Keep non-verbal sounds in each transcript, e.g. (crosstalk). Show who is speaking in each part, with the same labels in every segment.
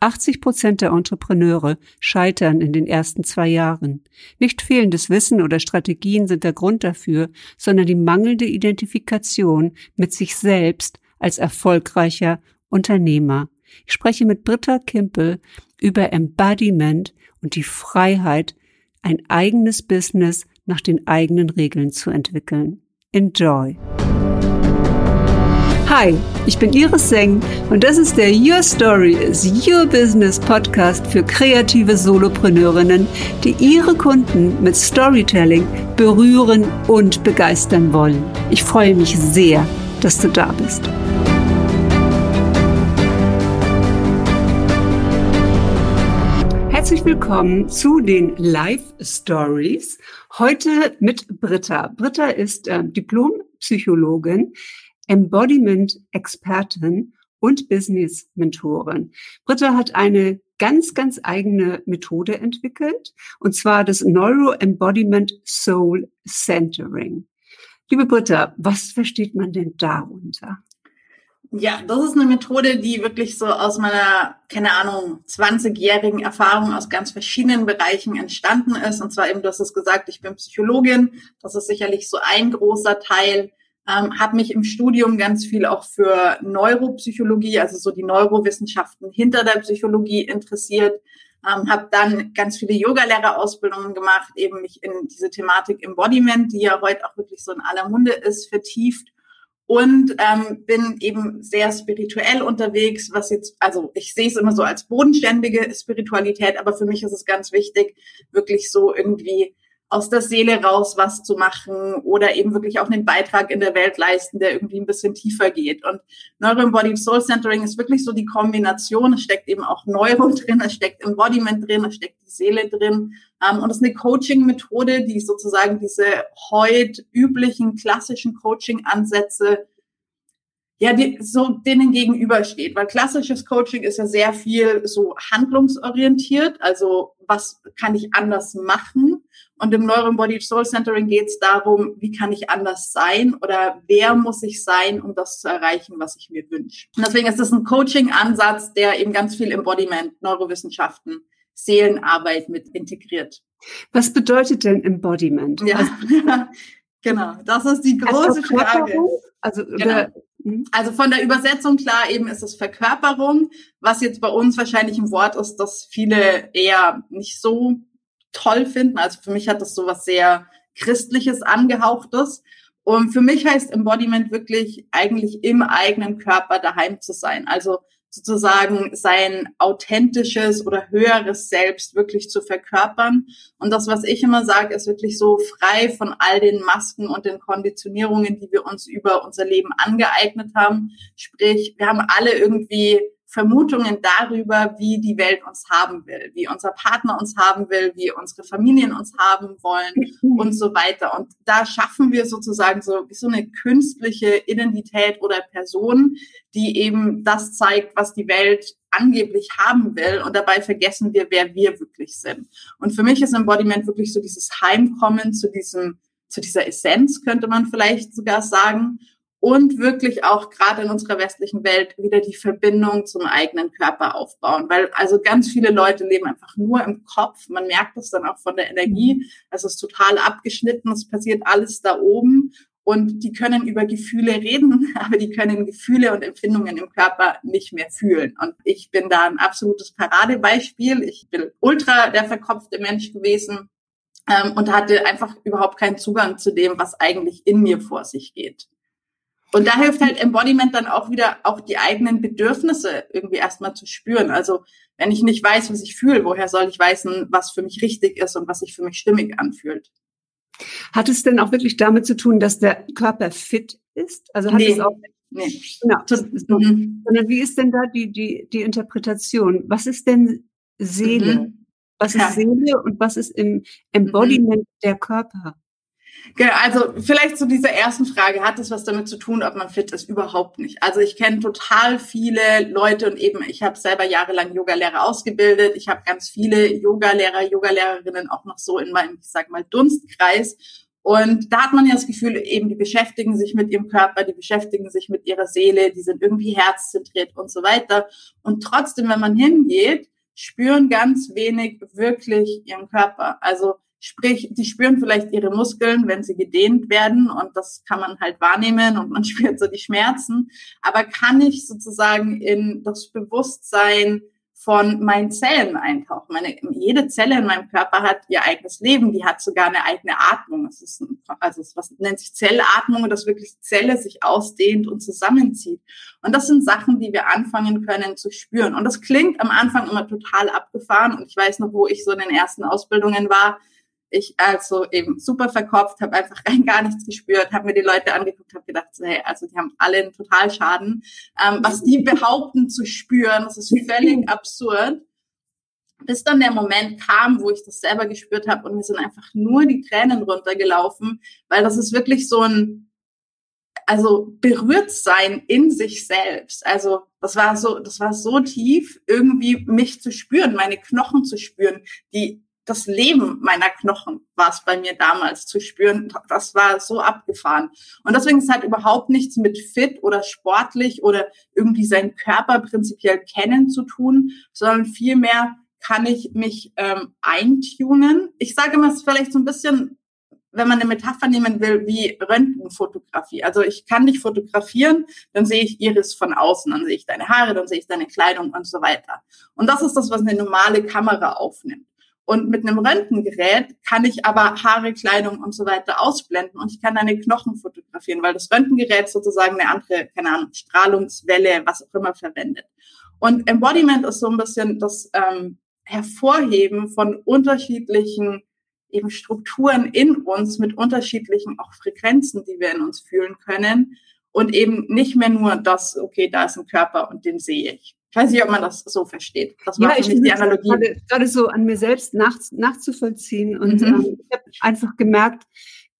Speaker 1: 80 Prozent der Entrepreneure scheitern in den ersten zwei Jahren. Nicht fehlendes Wissen oder Strategien sind der Grund dafür, sondern die mangelnde Identifikation mit sich selbst als erfolgreicher Unternehmer. Ich spreche mit Britta Kimpel über Embodiment und die Freiheit, ein eigenes Business nach den eigenen Regeln zu entwickeln. Enjoy! Hi, ich bin Iris Seng und das ist der Your Story is Your Business Podcast für kreative Solopreneurinnen, die ihre Kunden mit Storytelling berühren und begeistern wollen. Ich freue mich sehr, dass du da bist. Herzlich willkommen zu den Live Stories. Heute mit Britta. Britta ist äh, Diplompsychologin Embodiment-Expertin und Business-Mentorin. Britta hat eine ganz, ganz eigene Methode entwickelt, und zwar das Neuro-Embodiment Soul Centering. Liebe Britta, was versteht man denn darunter?
Speaker 2: Ja, das ist eine Methode, die wirklich so aus meiner, keine Ahnung, 20-jährigen Erfahrung aus ganz verschiedenen Bereichen entstanden ist. Und zwar eben, du hast es gesagt, ich bin Psychologin. Das ist sicherlich so ein großer Teil ähm, habe mich im Studium ganz viel auch für Neuropsychologie, also so die Neurowissenschaften hinter der Psychologie interessiert, ähm, habe dann ganz viele Yogalehrerausbildungen gemacht, eben mich in diese Thematik Embodiment, die ja heute auch wirklich so in aller Munde ist, vertieft. Und ähm, bin eben sehr spirituell unterwegs, was jetzt, also ich sehe es immer so als bodenständige Spiritualität, aber für mich ist es ganz wichtig, wirklich so irgendwie aus der Seele raus was zu machen oder eben wirklich auch einen Beitrag in der Welt leisten, der irgendwie ein bisschen tiefer geht. Und Neuro-Embodied Soul Centering ist wirklich so die Kombination. Es steckt eben auch Neuro (laughs) drin, es steckt Embodiment drin, es steckt die Seele drin. Um, und es ist eine Coaching-Methode, die sozusagen diese heute üblichen klassischen Coaching-Ansätze ja, die, so denen gegenübersteht. Weil klassisches Coaching ist ja sehr viel so handlungsorientiert. Also was kann ich anders machen? Und im Neuro Embodied Soul Centering geht es darum, wie kann ich anders sein oder wer muss ich sein, um das zu erreichen, was ich mir wünsche. Und deswegen ist es ein Coaching-Ansatz, der eben ganz viel Embodiment, Neurowissenschaften, Seelenarbeit mit integriert.
Speaker 1: Was bedeutet denn Embodiment?
Speaker 2: Ja, also, (laughs) genau. Das ist die große Frage. Also, genau. Mhm. Also von der Übersetzung klar eben ist es Verkörperung, was jetzt bei uns wahrscheinlich ein Wort ist, das viele eher nicht so toll finden. Also für mich hat das so was sehr christliches angehauchtes. Und für mich heißt Embodiment wirklich eigentlich im eigenen Körper daheim zu sein. Also sozusagen sein authentisches oder höheres Selbst wirklich zu verkörpern. Und das, was ich immer sage, ist wirklich so frei von all den Masken und den Konditionierungen, die wir uns über unser Leben angeeignet haben. Sprich, wir haben alle irgendwie Vermutungen darüber, wie die Welt uns haben will, wie unser Partner uns haben will, wie unsere Familien uns haben wollen und so weiter. Und da schaffen wir sozusagen so, so eine künstliche Identität oder Person, die eben das zeigt, was die Welt angeblich haben will. Und dabei vergessen wir, wer wir wirklich sind. Und für mich ist Embodiment wirklich so dieses Heimkommen zu diesem, zu dieser Essenz, könnte man vielleicht sogar sagen und wirklich auch gerade in unserer westlichen Welt wieder die Verbindung zum eigenen Körper aufbauen. Weil also ganz viele Leute leben einfach nur im Kopf. Man merkt das dann auch von der Energie. Es ist total abgeschnitten. Es passiert alles da oben. Und die können über Gefühle reden, (laughs) aber die können Gefühle und Empfindungen im Körper nicht mehr fühlen. Und ich bin da ein absolutes Paradebeispiel. Ich bin ultra der verkopfte Mensch gewesen ähm, und hatte einfach überhaupt keinen Zugang zu dem, was eigentlich in mir vor sich geht. Und da hilft halt Embodiment dann auch wieder, auch die eigenen Bedürfnisse irgendwie erstmal zu spüren. Also wenn ich nicht weiß, was ich fühle, woher soll ich wissen, was für mich richtig ist und was sich für mich stimmig anfühlt?
Speaker 1: Hat es denn auch wirklich damit zu tun, dass der Körper fit ist? Also hat nee. es auch Nee. Genau. Mhm. Sondern wie ist denn da die, die, die Interpretation? Was ist denn Seele? Mhm. Was ist ja. Seele und was ist im Embodiment mhm. der Körper?
Speaker 2: Genau, also vielleicht zu dieser ersten Frage, hat das was damit zu tun, ob man fit ist? Überhaupt nicht. Also ich kenne total viele Leute und eben, ich habe selber jahrelang Yogalehrer ausgebildet. Ich habe ganz viele Yogalehrer, Yogalehrerinnen auch noch so in meinem, ich sag mal, Dunstkreis. Und da hat man ja das Gefühl, eben die beschäftigen sich mit ihrem Körper, die beschäftigen sich mit ihrer Seele, die sind irgendwie herzzentriert und so weiter. Und trotzdem, wenn man hingeht, spüren ganz wenig wirklich ihren Körper. Also Sprich, die spüren vielleicht ihre Muskeln, wenn sie gedehnt werden und das kann man halt wahrnehmen und man (laughs) spürt so die Schmerzen. Aber kann ich sozusagen in das Bewusstsein von meinen Zellen eintauchen. Meine, jede Zelle in meinem Körper hat ihr eigenes Leben, die hat sogar eine eigene Atmung. Das ist ein, also was nennt sich Zellatmung, dass wirklich die Zelle sich ausdehnt und zusammenzieht. Und das sind Sachen, die wir anfangen können zu spüren. Und das klingt am Anfang immer total abgefahren. Und ich weiß noch, wo ich so in den ersten Ausbildungen war, ich also eben super verkopft, habe einfach rein (laughs) gar nichts gespürt, habe mir die Leute angeguckt, habe gedacht, hey, also die haben alle einen Totalschaden. Ähm, was die behaupten zu spüren, das ist völlig absurd. Bis dann der Moment kam, wo ich das selber gespürt habe und mir sind einfach nur die Tränen runtergelaufen, weil das ist wirklich so ein, also berührt sein in sich selbst. Also das war so, das war so tief, irgendwie mich zu spüren, meine Knochen zu spüren, die das Leben meiner Knochen war es bei mir damals zu spüren. Das war so abgefahren. Und deswegen ist halt überhaupt nichts mit fit oder sportlich oder irgendwie seinen Körper prinzipiell kennen zu tun, sondern vielmehr kann ich mich ähm, eintunen. Ich sage immer, es ist vielleicht so ein bisschen, wenn man eine Metapher nehmen will, wie Röntgenfotografie. Also ich kann dich fotografieren, dann sehe ich Iris von außen, dann sehe ich deine Haare, dann sehe ich deine Kleidung und so weiter. Und das ist das, was eine normale Kamera aufnimmt. Und mit einem Röntgengerät kann ich aber Haare, Kleidung und so weiter ausblenden und ich kann deine Knochen fotografieren, weil das Röntgengerät sozusagen eine andere, keine Ahnung, Strahlungswelle, was auch immer verwendet. Und Embodiment ist so ein bisschen das ähm, Hervorheben von unterschiedlichen eben Strukturen in uns mit unterschiedlichen auch Frequenzen, die wir in uns fühlen können und eben nicht mehr nur das, okay, da ist ein Körper und den sehe ich. Ich weiß nicht, ob man das so versteht. Das
Speaker 1: war ja, ich die Analogie. Gerade, gerade, so an mir selbst nach, nachzuvollziehen. Und mhm. ähm, ich habe einfach gemerkt,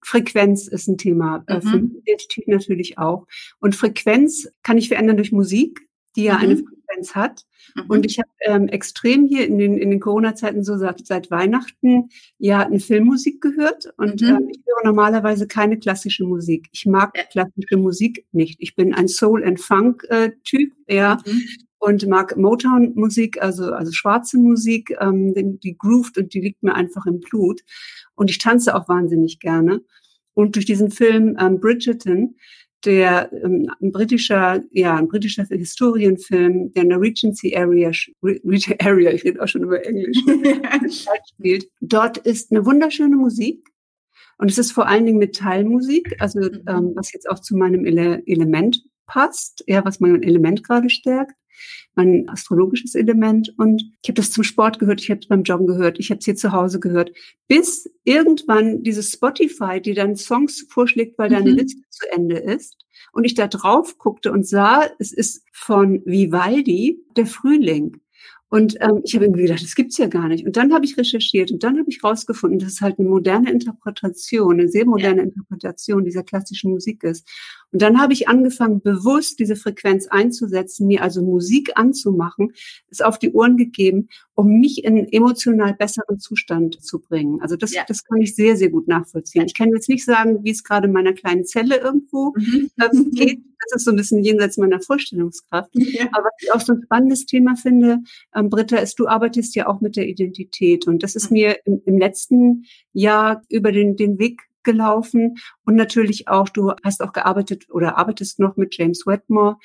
Speaker 1: Frequenz ist ein Thema. Äh, mhm. Für Identität natürlich auch. Und Frequenz kann ich verändern durch Musik, die ja mhm. eine Frequenz hat. Mhm. Und ich habe ähm, extrem hier in den, in den Corona-Zeiten so seit, seit Weihnachten ja eine Filmmusik gehört. Und mhm. äh, ich höre normalerweise keine klassische Musik. Ich mag klassische Musik nicht. Ich bin ein Soul- and Funk-Typ, äh, ja. Mhm und mag Motown-Musik, also, also schwarze Musik, ähm, die, groovt und die liegt mir einfach im Blut. Und ich tanze auch wahnsinnig gerne. Und durch diesen Film ähm, Bridgerton, der ähm, ein britischer, ja, ein britischer Historienfilm, der in der Regency Area, (laughs) Area, ich rede auch schon über Englisch, (laughs) spielt. Dort ist eine wunderschöne Musik. Und es ist vor allen Dingen Metallmusik, also mhm. ähm, was jetzt auch zu meinem Ele Element passt, ja, was mein Element gerade stärkt mein astrologisches Element. Und ich habe das zum Sport gehört, ich habe es beim Joggen gehört, ich habe es hier zu Hause gehört, bis irgendwann dieses Spotify, die dann Songs vorschlägt, weil mhm. deine Liste zu Ende ist. Und ich da drauf guckte und sah, es ist von Vivaldi, der Frühling. Und ähm, ich habe irgendwie gedacht, das gibt's ja gar nicht. Und dann habe ich recherchiert und dann habe ich rausgefunden, dass es halt eine moderne Interpretation, eine sehr moderne. Interpretation dieser klassischen Musik ist. Und dann habe ich angefangen, bewusst diese Frequenz einzusetzen, mir also Musik anzumachen, es auf die Ohren gegeben, um mich in emotional besseren Zustand zu bringen. Also das, ja. das kann ich sehr, sehr gut nachvollziehen. Ich kann jetzt nicht sagen, wie es gerade in meiner kleinen Zelle irgendwo mhm. ähm, (laughs) geht. Das ist so ein bisschen jenseits meiner Vorstellungskraft. Ja. Aber was ich auch so ein spannendes Thema finde, ähm, Britta, ist, du arbeitest ja auch mit der Identität. Und das ist mhm. mir im, im letzten Jahr über den, den Weg gelaufen. Und natürlich auch, du hast auch gearbeitet oder arbeitest noch mit James Wetmore,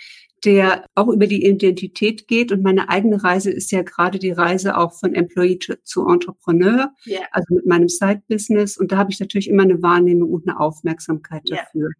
Speaker 1: der auch über die Identität geht. Und meine eigene Reise ist ja gerade die Reise auch von Employee zu, zu Entrepreneur, yeah. also mit meinem Side-Business. Und da habe ich natürlich immer eine Wahrnehmung und eine Aufmerksamkeit dafür. Yeah.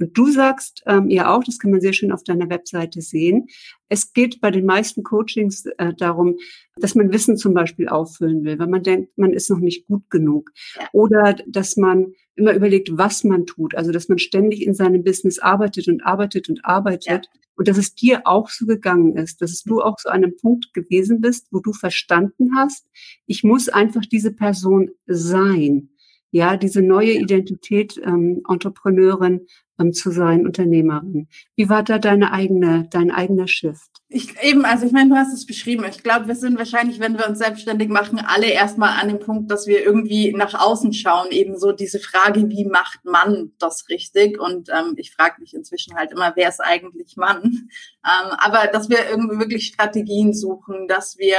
Speaker 1: Und du sagst ähm, ja auch, das kann man sehr schön auf deiner Webseite sehen, es geht bei den meisten Coachings äh, darum, dass man Wissen zum Beispiel auffüllen will, weil man denkt, man ist noch nicht gut genug. Oder dass man immer überlegt, was man tut. Also dass man ständig in seinem Business arbeitet und arbeitet und arbeitet. Ja. Und dass es dir auch so gegangen ist, dass du auch so an einem Punkt gewesen bist, wo du verstanden hast, ich muss einfach diese Person sein ja, diese neue Identität, ähm, Entrepreneurin ähm, zu sein, Unternehmerin. Wie war da deine eigene, dein eigener Shift?
Speaker 2: Ich eben, also ich meine, du hast es beschrieben. Ich glaube, wir sind wahrscheinlich, wenn wir uns selbstständig machen, alle erstmal an dem Punkt, dass wir irgendwie nach außen schauen. Eben so diese Frage, wie macht man das richtig? Und ähm, ich frage mich inzwischen halt immer, wer ist eigentlich Mann? Ähm, aber dass wir irgendwie wirklich Strategien suchen, dass wir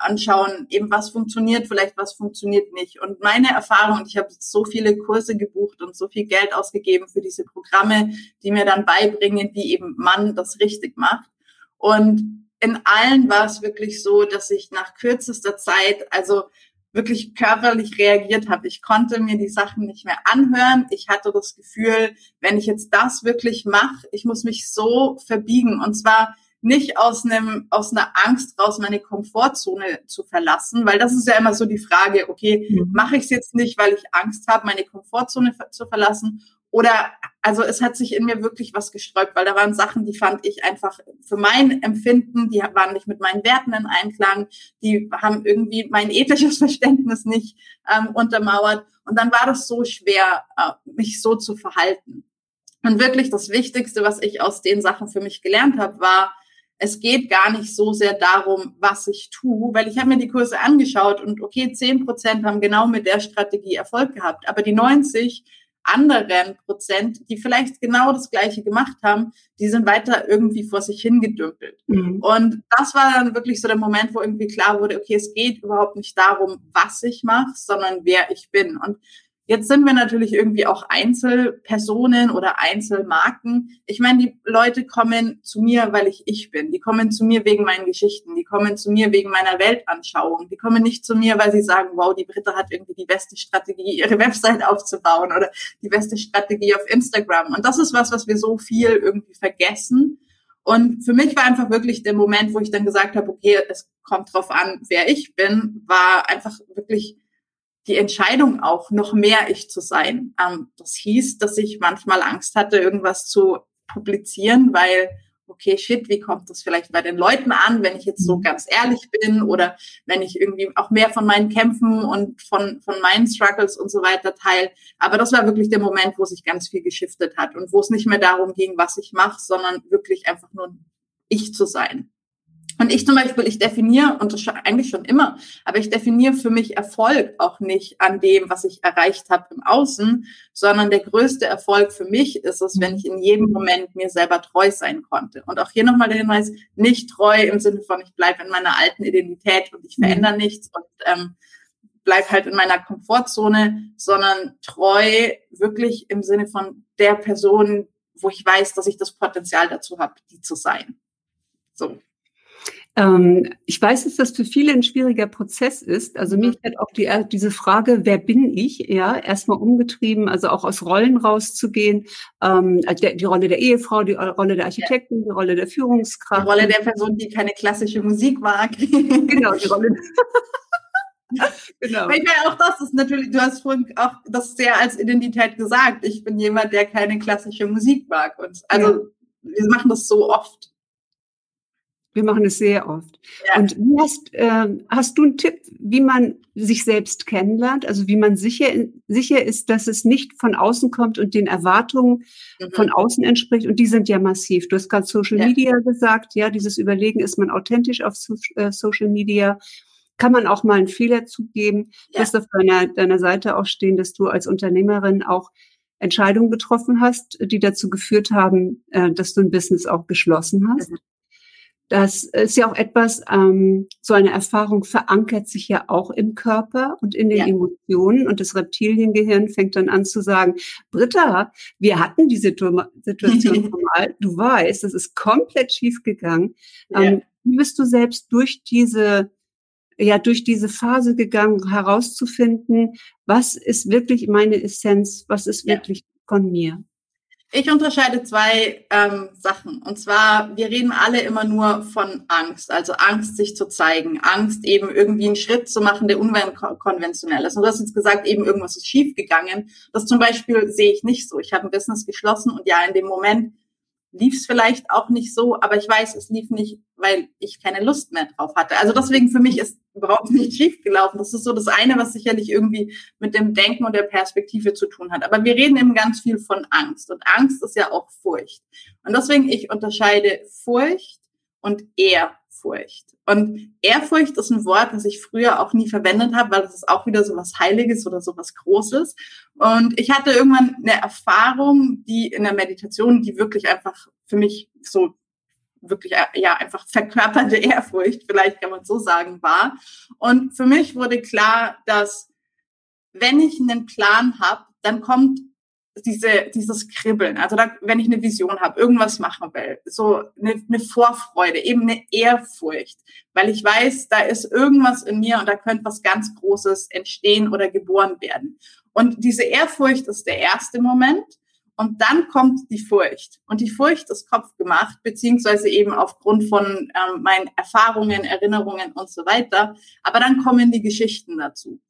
Speaker 2: anschauen, eben was funktioniert, vielleicht was funktioniert nicht. Und meine Erfahrung, ich habe so viele Kurse gebucht und so viel Geld ausgegeben für diese Programme, die mir dann beibringen, wie eben man das richtig macht und in allen war es wirklich so, dass ich nach kürzester Zeit, also wirklich körperlich reagiert habe. Ich konnte mir die Sachen nicht mehr anhören. Ich hatte das Gefühl, wenn ich jetzt das wirklich mache, ich muss mich so verbiegen und zwar nicht aus einem aus einer Angst raus meine Komfortzone zu verlassen, weil das ist ja immer so die Frage, okay, mhm. mache ich es jetzt nicht, weil ich Angst habe, meine Komfortzone zu verlassen oder also es hat sich in mir wirklich was gesträubt, weil da waren Sachen, die fand ich einfach für mein Empfinden, die waren nicht mit meinen Werten in Einklang, die haben irgendwie mein ethisches (laughs) Verständnis nicht ähm, untermauert. Und dann war das so schwer, äh, mich so zu verhalten. Und wirklich das Wichtigste, was ich aus den Sachen für mich gelernt habe, war, es geht gar nicht so sehr darum, was ich tue, weil ich habe mir die Kurse angeschaut und okay, zehn Prozent haben genau mit der Strategie Erfolg gehabt, aber die 90 anderen Prozent, die vielleicht genau das Gleiche gemacht haben, die sind weiter irgendwie vor sich hingedümpelt. Mhm. Und das war dann wirklich so der Moment, wo irgendwie klar wurde, okay, es geht überhaupt nicht darum, was ich mache, sondern wer ich bin. Und Jetzt sind wir natürlich irgendwie auch Einzelpersonen oder Einzelmarken. Ich meine, die Leute kommen zu mir, weil ich ich bin. Die kommen zu mir wegen meinen Geschichten. Die kommen zu mir wegen meiner Weltanschauung. Die kommen nicht zu mir, weil sie sagen, wow, die Britta hat irgendwie die beste Strategie, ihre Website aufzubauen oder die beste Strategie auf Instagram. Und das ist was, was wir so viel irgendwie vergessen. Und für mich war einfach wirklich der Moment, wo ich dann gesagt habe, okay, es kommt drauf an, wer ich bin, war einfach wirklich die Entscheidung auch, noch mehr ich zu sein. Ähm, das hieß, dass ich manchmal Angst hatte, irgendwas zu publizieren, weil, okay, shit, wie kommt das vielleicht bei den Leuten an, wenn ich jetzt so mhm. ganz ehrlich bin oder wenn ich irgendwie auch mehr von meinen Kämpfen und von, von meinen Struggles und so weiter teile. Aber das war wirklich der Moment, wo sich ganz viel geschiftet hat und wo es nicht mehr darum ging, was ich mache, sondern wirklich einfach nur ich zu sein. Und ich zum Beispiel, ich definiere, und das eigentlich schon immer, aber ich definiere für mich Erfolg auch nicht an dem, was ich erreicht habe im Außen, sondern der größte Erfolg für mich ist es, wenn ich in jedem Moment mir selber treu sein konnte. Und auch hier nochmal der Hinweis, nicht treu im Sinne von, ich bleibe in meiner alten Identität und ich mhm. verändere nichts und ähm, bleib halt in meiner Komfortzone, sondern treu wirklich im Sinne von der Person, wo ich weiß, dass ich das Potenzial dazu habe, die zu sein. So.
Speaker 1: Ähm, ich weiß, dass das für viele ein schwieriger Prozess ist. Also mich hat auch die, äh, diese Frage, wer bin ich, ja, erstmal umgetrieben, also auch aus Rollen rauszugehen. Ähm, also der, die Rolle der Ehefrau, die Rolle der Architekten, die Rolle der Führungskraft.
Speaker 2: Die Rolle der Person, die keine klassische Musik mag. (laughs) genau, die Rolle. (laughs) genau. Weil auch das ist natürlich, du hast vorhin auch das sehr als Identität gesagt. Ich bin jemand, der keine klassische Musik mag. Und also ja. wir machen das so oft.
Speaker 1: Wir machen es sehr oft. Ja. Und hast, äh, hast du einen Tipp, wie man sich selbst kennenlernt? Also wie man sicher, sicher ist, dass es nicht von außen kommt und den Erwartungen mhm. von außen entspricht. Und die sind ja massiv. Du hast gerade Social ja. Media gesagt. Ja, dieses Überlegen, ist man authentisch auf so, äh, Social Media? Kann man auch mal einen Fehler zugeben? Ja. Du hast auf deiner, deiner Seite auch stehen, dass du als Unternehmerin auch Entscheidungen getroffen hast, die dazu geführt haben, äh, dass du ein Business auch geschlossen hast. Mhm. Das ist ja auch etwas, ähm, so eine Erfahrung verankert sich ja auch im Körper und in den ja. Emotionen und das Reptiliengehirn fängt dann an zu sagen, Britta, wir hatten die Situ Situation (laughs) mal, du weißt, das ist komplett schief gegangen. Ja. Ähm, wie bist du selbst durch diese ja durch diese Phase gegangen, herauszufinden, was ist wirklich meine Essenz, was ist ja. wirklich von mir?
Speaker 2: Ich unterscheide zwei ähm, Sachen. Und zwar, wir reden alle immer nur von Angst. Also Angst, sich zu zeigen. Angst, eben irgendwie einen Schritt zu machen, der unkonventionell ist. Und du hast jetzt gesagt, eben irgendwas ist schiefgegangen. Das zum Beispiel sehe ich nicht so. Ich habe ein Business geschlossen und ja, in dem Moment lief es vielleicht auch nicht so, aber ich weiß, es lief nicht, weil ich keine Lust mehr drauf hatte. Also deswegen für mich ist überhaupt (laughs) nicht schief gelaufen. Das ist so das eine, was sicherlich irgendwie mit dem Denken und der Perspektive zu tun hat. Aber wir reden eben ganz viel von Angst und Angst ist ja auch Furcht. Und deswegen ich unterscheide Furcht und Ehrfurcht. Und Ehrfurcht ist ein Wort, das ich früher auch nie verwendet habe, weil das ist auch wieder so was Heiliges oder so was Großes. Und ich hatte irgendwann eine Erfahrung, die in der Meditation, die wirklich einfach für mich so wirklich ja einfach verkörperte (laughs) Ehrfurcht, vielleicht kann man so sagen, war. Und für mich wurde klar, dass wenn ich einen Plan habe, dann kommt diese, dieses Kribbeln. Also da, wenn ich eine Vision habe, irgendwas machen will, so eine, eine Vorfreude, eben eine Ehrfurcht, weil ich weiß, da ist irgendwas in mir und da könnte was ganz Großes entstehen oder geboren werden. Und diese Ehrfurcht ist der erste Moment. Und dann kommt die Furcht. Und die Furcht ist kopfgemacht, beziehungsweise eben aufgrund von ähm, meinen Erfahrungen, Erinnerungen und so weiter. Aber dann kommen die Geschichten dazu.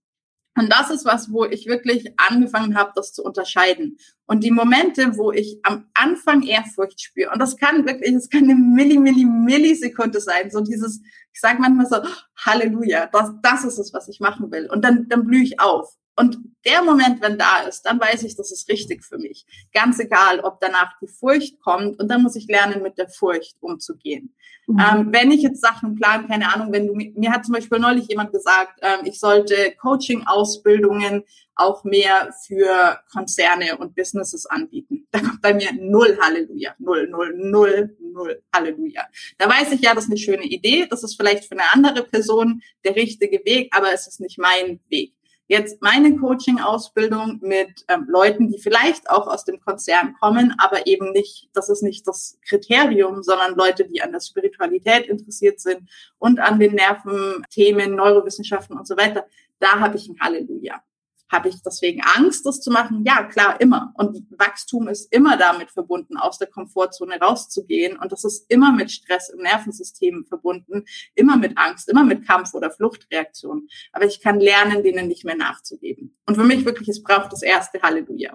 Speaker 2: Und das ist was, wo ich wirklich angefangen habe, das zu unterscheiden. Und die Momente, wo ich am Anfang Ehrfurcht spüre, und das kann wirklich, das kann eine Milli, Milli, Millisekunde sein, so dieses, ich sage manchmal so, Halleluja, das, das ist es, was ich machen will. Und dann, dann blühe ich auf. Und der Moment, wenn da ist, dann weiß ich, das ist richtig für mich. Ganz egal, ob danach die Furcht kommt. Und dann muss ich lernen, mit der Furcht umzugehen. Mhm. Ähm, wenn ich jetzt Sachen plane, keine Ahnung, wenn du, mir hat zum Beispiel neulich jemand gesagt, ähm, ich sollte Coaching-Ausbildungen auch mehr für Konzerne und Businesses anbieten. Da kommt bei mir null Halleluja, null, null, null, null Halleluja. Da weiß ich ja, das ist eine schöne Idee. Das ist vielleicht für eine andere Person der richtige Weg, aber es ist nicht mein Weg jetzt meine Coaching-Ausbildung mit ähm, Leuten, die vielleicht auch aus dem Konzern kommen, aber eben nicht, das ist nicht das Kriterium, sondern Leute, die an der Spiritualität interessiert sind und an den Nerventhemen, Neurowissenschaften und so weiter. Da habe ich ein Halleluja. Habe ich deswegen Angst, das zu machen? Ja, klar, immer. Und Wachstum ist immer damit verbunden, aus der Komfortzone rauszugehen. Und das ist immer mit Stress im Nervensystem verbunden, immer mit Angst, immer mit Kampf- oder Fluchtreaktionen. Aber ich kann lernen, denen nicht mehr nachzugeben. Und für mich wirklich, es braucht das erste Halleluja.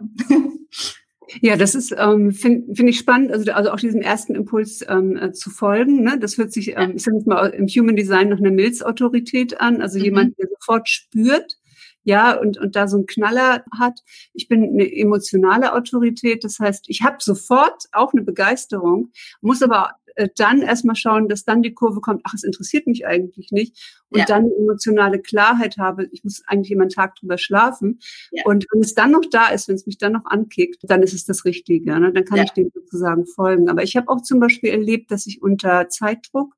Speaker 1: Ja, das ist, ähm, finde find ich spannend, also, also auch diesem ersten Impuls ähm, äh, zu folgen. Ne? Das hört sich, ähm, ich sage jetzt mal, im Human Design nach einer Milzautorität an, also mhm. jemand, der sofort spürt, ja, und, und da so einen Knaller hat. Ich bin eine emotionale Autorität, das heißt, ich habe sofort auch eine Begeisterung, muss aber äh, dann erstmal schauen, dass dann die Kurve kommt, ach, es interessiert mich eigentlich nicht. Und ja. dann emotionale Klarheit habe, ich muss eigentlich immer einen Tag drüber schlafen. Ja. Und wenn es dann noch da ist, wenn es mich dann noch ankickt, dann ist es das Richtige. Ne? Dann kann ja. ich dem sozusagen folgen. Aber ich habe auch zum Beispiel erlebt, dass ich unter Zeitdruck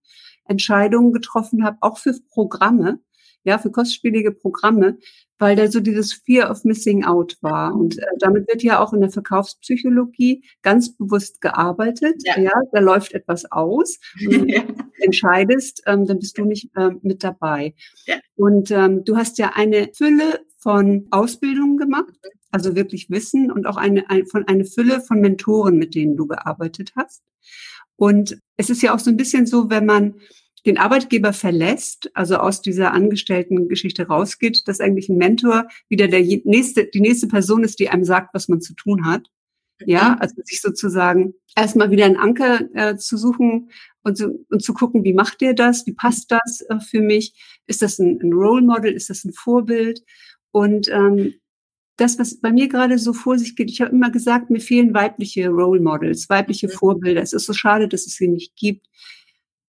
Speaker 1: Entscheidungen getroffen habe, auch für Programme, ja, für kostspielige Programme, weil da so dieses Fear of Missing Out war. Und äh, damit wird ja auch in der Verkaufspsychologie ganz bewusst gearbeitet. Ja, ja da läuft etwas aus. Und ja. (laughs) entscheidest, ähm, dann bist du nicht ähm, mit dabei. Ja. Und ähm, du hast ja eine Fülle von Ausbildungen gemacht, also wirklich Wissen und auch eine, ein, von eine Fülle von Mentoren, mit denen du gearbeitet hast. Und es ist ja auch so ein bisschen so, wenn man den Arbeitgeber verlässt, also aus dieser Angestellten-Geschichte rausgeht, dass eigentlich ein Mentor wieder der nächste, die nächste Person ist, die einem sagt, was man zu tun hat. Ja, mhm. also sich sozusagen erstmal wieder einen Anker äh, zu suchen und, zu, und zu gucken, wie macht der das, wie passt das äh, für mich, ist das ein, ein Role Model, ist das ein Vorbild und ähm, das, was bei mir gerade so vor sich geht, ich habe immer gesagt, mir fehlen weibliche Role Models, weibliche mhm. Vorbilder. Es ist so schade, dass es sie nicht gibt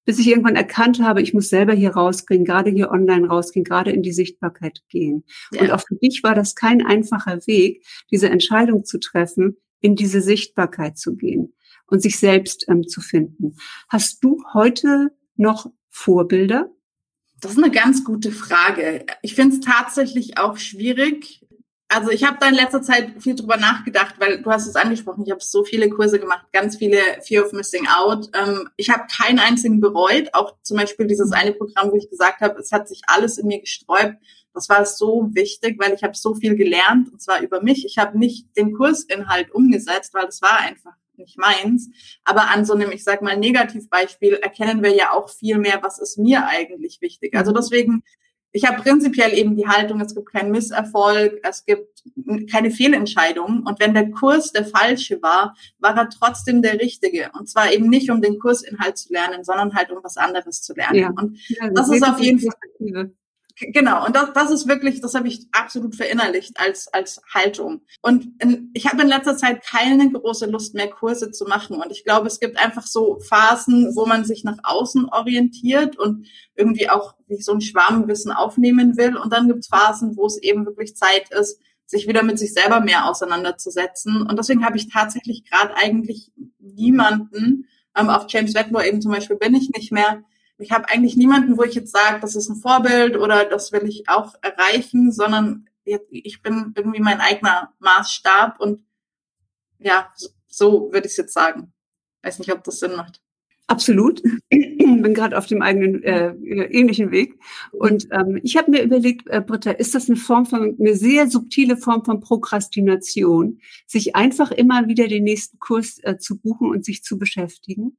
Speaker 1: bis ich irgendwann erkannt habe, ich muss selber hier rausgehen, gerade hier online rausgehen, gerade in die Sichtbarkeit gehen. Ja. Und auch für dich war das kein einfacher Weg, diese Entscheidung zu treffen, in diese Sichtbarkeit zu gehen und sich selbst ähm, zu finden. Hast du heute noch Vorbilder?
Speaker 2: Das ist eine ganz gute Frage. Ich finde es tatsächlich auch schwierig, also ich habe da in letzter Zeit viel drüber nachgedacht, weil du hast es angesprochen, ich habe so viele Kurse gemacht, ganz viele Fear of Missing Out. Ähm, ich habe keinen einzigen bereut, auch zum Beispiel dieses eine Programm, wo ich gesagt habe, es hat sich alles in mir gesträubt. Das war so wichtig, weil ich habe so viel gelernt, und zwar über mich. Ich habe nicht den Kursinhalt umgesetzt, weil das war einfach nicht meins. Aber an so einem, ich sag mal, Negativbeispiel erkennen wir ja auch viel mehr, was ist mir eigentlich wichtig. Also mhm. deswegen ich habe prinzipiell eben die Haltung, es gibt keinen Misserfolg, es gibt keine Fehlentscheidungen. Und wenn der Kurs der falsche war, war er trotzdem der richtige. Und zwar eben nicht, um den Kursinhalt zu lernen, sondern halt um was anderes zu lernen. Ja. Und ja, das, das ist auf jeden Fall. Genau, und das, das ist wirklich, das habe ich absolut verinnerlicht als, als Haltung. Und in, ich habe in letzter Zeit keine große Lust mehr, Kurse zu machen. Und ich glaube, es gibt einfach so Phasen, wo man sich nach außen orientiert und irgendwie auch wie so ein Schwarmwissen aufnehmen will. Und dann gibt es Phasen, wo es eben wirklich Zeit ist, sich wieder mit sich selber mehr auseinanderzusetzen. Und deswegen habe ich tatsächlich gerade eigentlich niemanden, ähm, auf James Wedmore eben zum Beispiel bin ich nicht mehr, ich habe eigentlich niemanden, wo ich jetzt sage, das ist ein Vorbild oder das will ich auch erreichen, sondern ich bin irgendwie mein eigener Maßstab und ja, so, würde ich es jetzt sagen. Weiß nicht, ob das Sinn macht.
Speaker 1: Absolut. Bin gerade auf dem eigenen äh, ähnlichen Weg. Und ähm, ich habe mir überlegt, äh, Britta, ist das eine Form von, eine sehr subtile Form von Prokrastination, sich einfach immer wieder den nächsten Kurs äh, zu buchen und sich zu beschäftigen?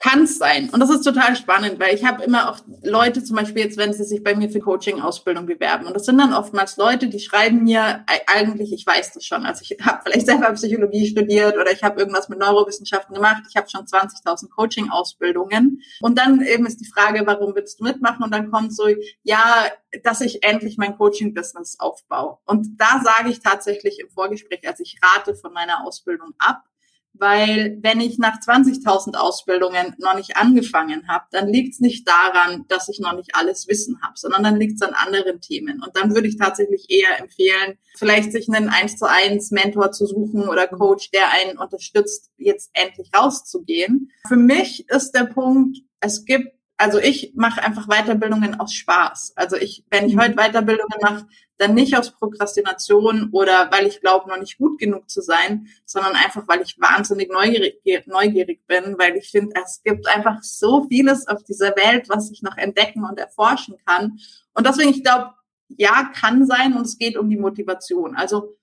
Speaker 2: Kann es sein. Und das ist total spannend, weil ich habe immer auch Leute, zum Beispiel jetzt, wenn sie sich bei mir für Coaching-Ausbildung bewerben. Und das sind dann oftmals Leute, die schreiben mir eigentlich, ich weiß das schon. Also ich (laughs) habe vielleicht selber Psychologie studiert oder ich habe irgendwas mit Neurowissenschaften gemacht. Ich habe schon 20.000 Coaching-Ausbildungen. Und dann eben ist die Frage, warum willst du mitmachen? Und dann kommt so, ja, dass ich endlich mein Coaching-Business aufbaue. Und da sage ich tatsächlich im Vorgespräch, als ich rate von meiner Ausbildung ab, weil wenn ich nach 20.000 Ausbildungen noch nicht angefangen habe, dann liegt es nicht daran, dass ich noch nicht alles Wissen habe, sondern dann liegt es an anderen Themen. Und dann würde ich tatsächlich eher empfehlen, vielleicht sich einen 1 zu 1 Mentor zu suchen oder Coach, der einen unterstützt, jetzt endlich rauszugehen. Für mich ist der Punkt, es gibt also ich mache einfach Weiterbildungen aus Spaß. Also ich, wenn ich mhm. heute Weiterbildungen mache, dann nicht aus Prokrastination oder weil ich glaube, noch nicht gut genug zu sein, sondern einfach, weil ich wahnsinnig neugierig, neugierig bin, weil ich finde, es gibt einfach so vieles auf dieser Welt, was ich noch entdecken und erforschen kann. Und deswegen, ich glaube, ja, kann sein und es geht um die Motivation. Also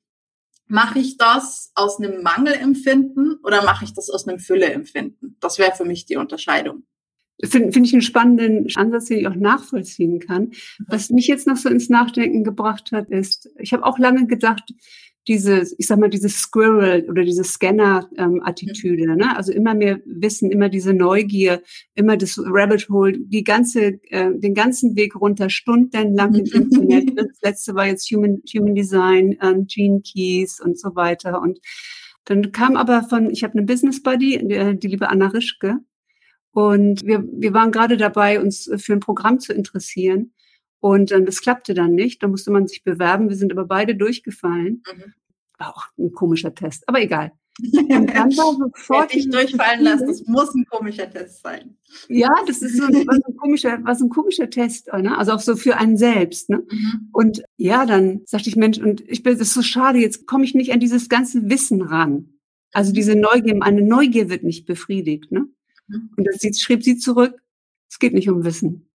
Speaker 2: mache ich das aus einem Mangelempfinden oder mache ich das aus einem Fülleempfinden? Das wäre für mich die Unterscheidung.
Speaker 1: Finde find ich einen spannenden Ansatz, den ich auch nachvollziehen kann. Mhm. Was mich jetzt noch so ins Nachdenken gebracht hat, ist, ich habe auch lange gedacht, diese, ich sag mal, diese Squirrel oder diese Scanner-Attitüde, ähm, ne? Also immer mehr Wissen, immer diese Neugier, immer das Rabbit Hole, die ganze, äh, den ganzen Weg runter, stundenlang im Internet. (laughs) Das letzte war jetzt Human, Human Design, ähm, Gene Keys und so weiter. Und dann kam aber von, ich habe eine Business Buddy, die, die liebe Anna Rischke, und wir, wir waren gerade dabei, uns für ein Programm zu interessieren. Und ähm, das klappte dann nicht. Da musste man sich bewerben. Wir sind aber beide durchgefallen. Mhm. War auch ein komischer Test, aber egal.
Speaker 2: Und dann (laughs) war sofort dich durchfallen lassen. (laughs) Das muss ein komischer Test sein.
Speaker 1: Ja, das ist so ein, was ein komischer, was ein komischer Test, ne? Also auch so für einen selbst. Ne? Mhm. Und ja, dann sagte ich, Mensch, und ich bin, das ist so schade. Jetzt komme ich nicht an dieses ganze Wissen ran. Also diese Neugier, eine Neugier wird nicht befriedigt. Ne? Und dann schrieb sie zurück, es geht nicht um Wissen.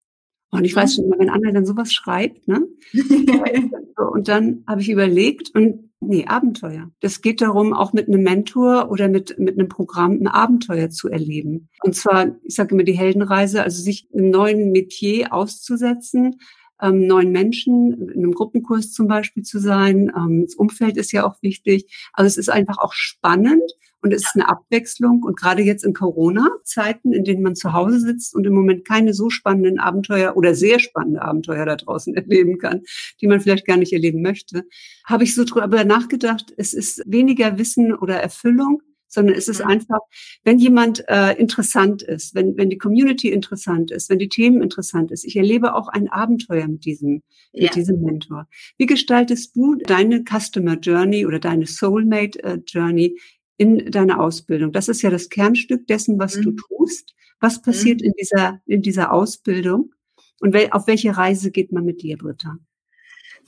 Speaker 1: Und ich weiß schon immer, wenn Anna dann sowas schreibt, ne? (laughs) und dann habe ich überlegt und nee, Abenteuer. Das geht darum, auch mit einem Mentor oder mit, mit einem Programm ein Abenteuer zu erleben. Und zwar, ich sage immer die Heldenreise, also sich einem neuen Metier auszusetzen, ähm, neuen Menschen, in einem Gruppenkurs zum Beispiel zu sein. Ähm, das Umfeld ist ja auch wichtig. Also es ist einfach auch spannend und es ist eine Abwechslung. Und gerade jetzt in Corona-Zeiten, in denen man zu Hause sitzt und im Moment keine so spannenden Abenteuer oder sehr spannende Abenteuer da draußen (laughs) erleben kann, die man vielleicht gar nicht erleben möchte, habe ich so drüber nachgedacht, es ist weniger Wissen oder Erfüllung, sondern es ist mhm. einfach, wenn jemand äh, interessant ist, wenn, wenn die Community interessant ist, wenn die Themen interessant ist. Ich erlebe auch ein Abenteuer mit diesem, ja. mit diesem Mentor. Wie gestaltest du deine Customer Journey oder deine Soulmate äh, Journey in deiner Ausbildung. Das ist ja das Kernstück dessen, was mhm. du tust. Was passiert mhm. in dieser, in dieser Ausbildung? Und wel, auf welche Reise geht man mit dir, Britta?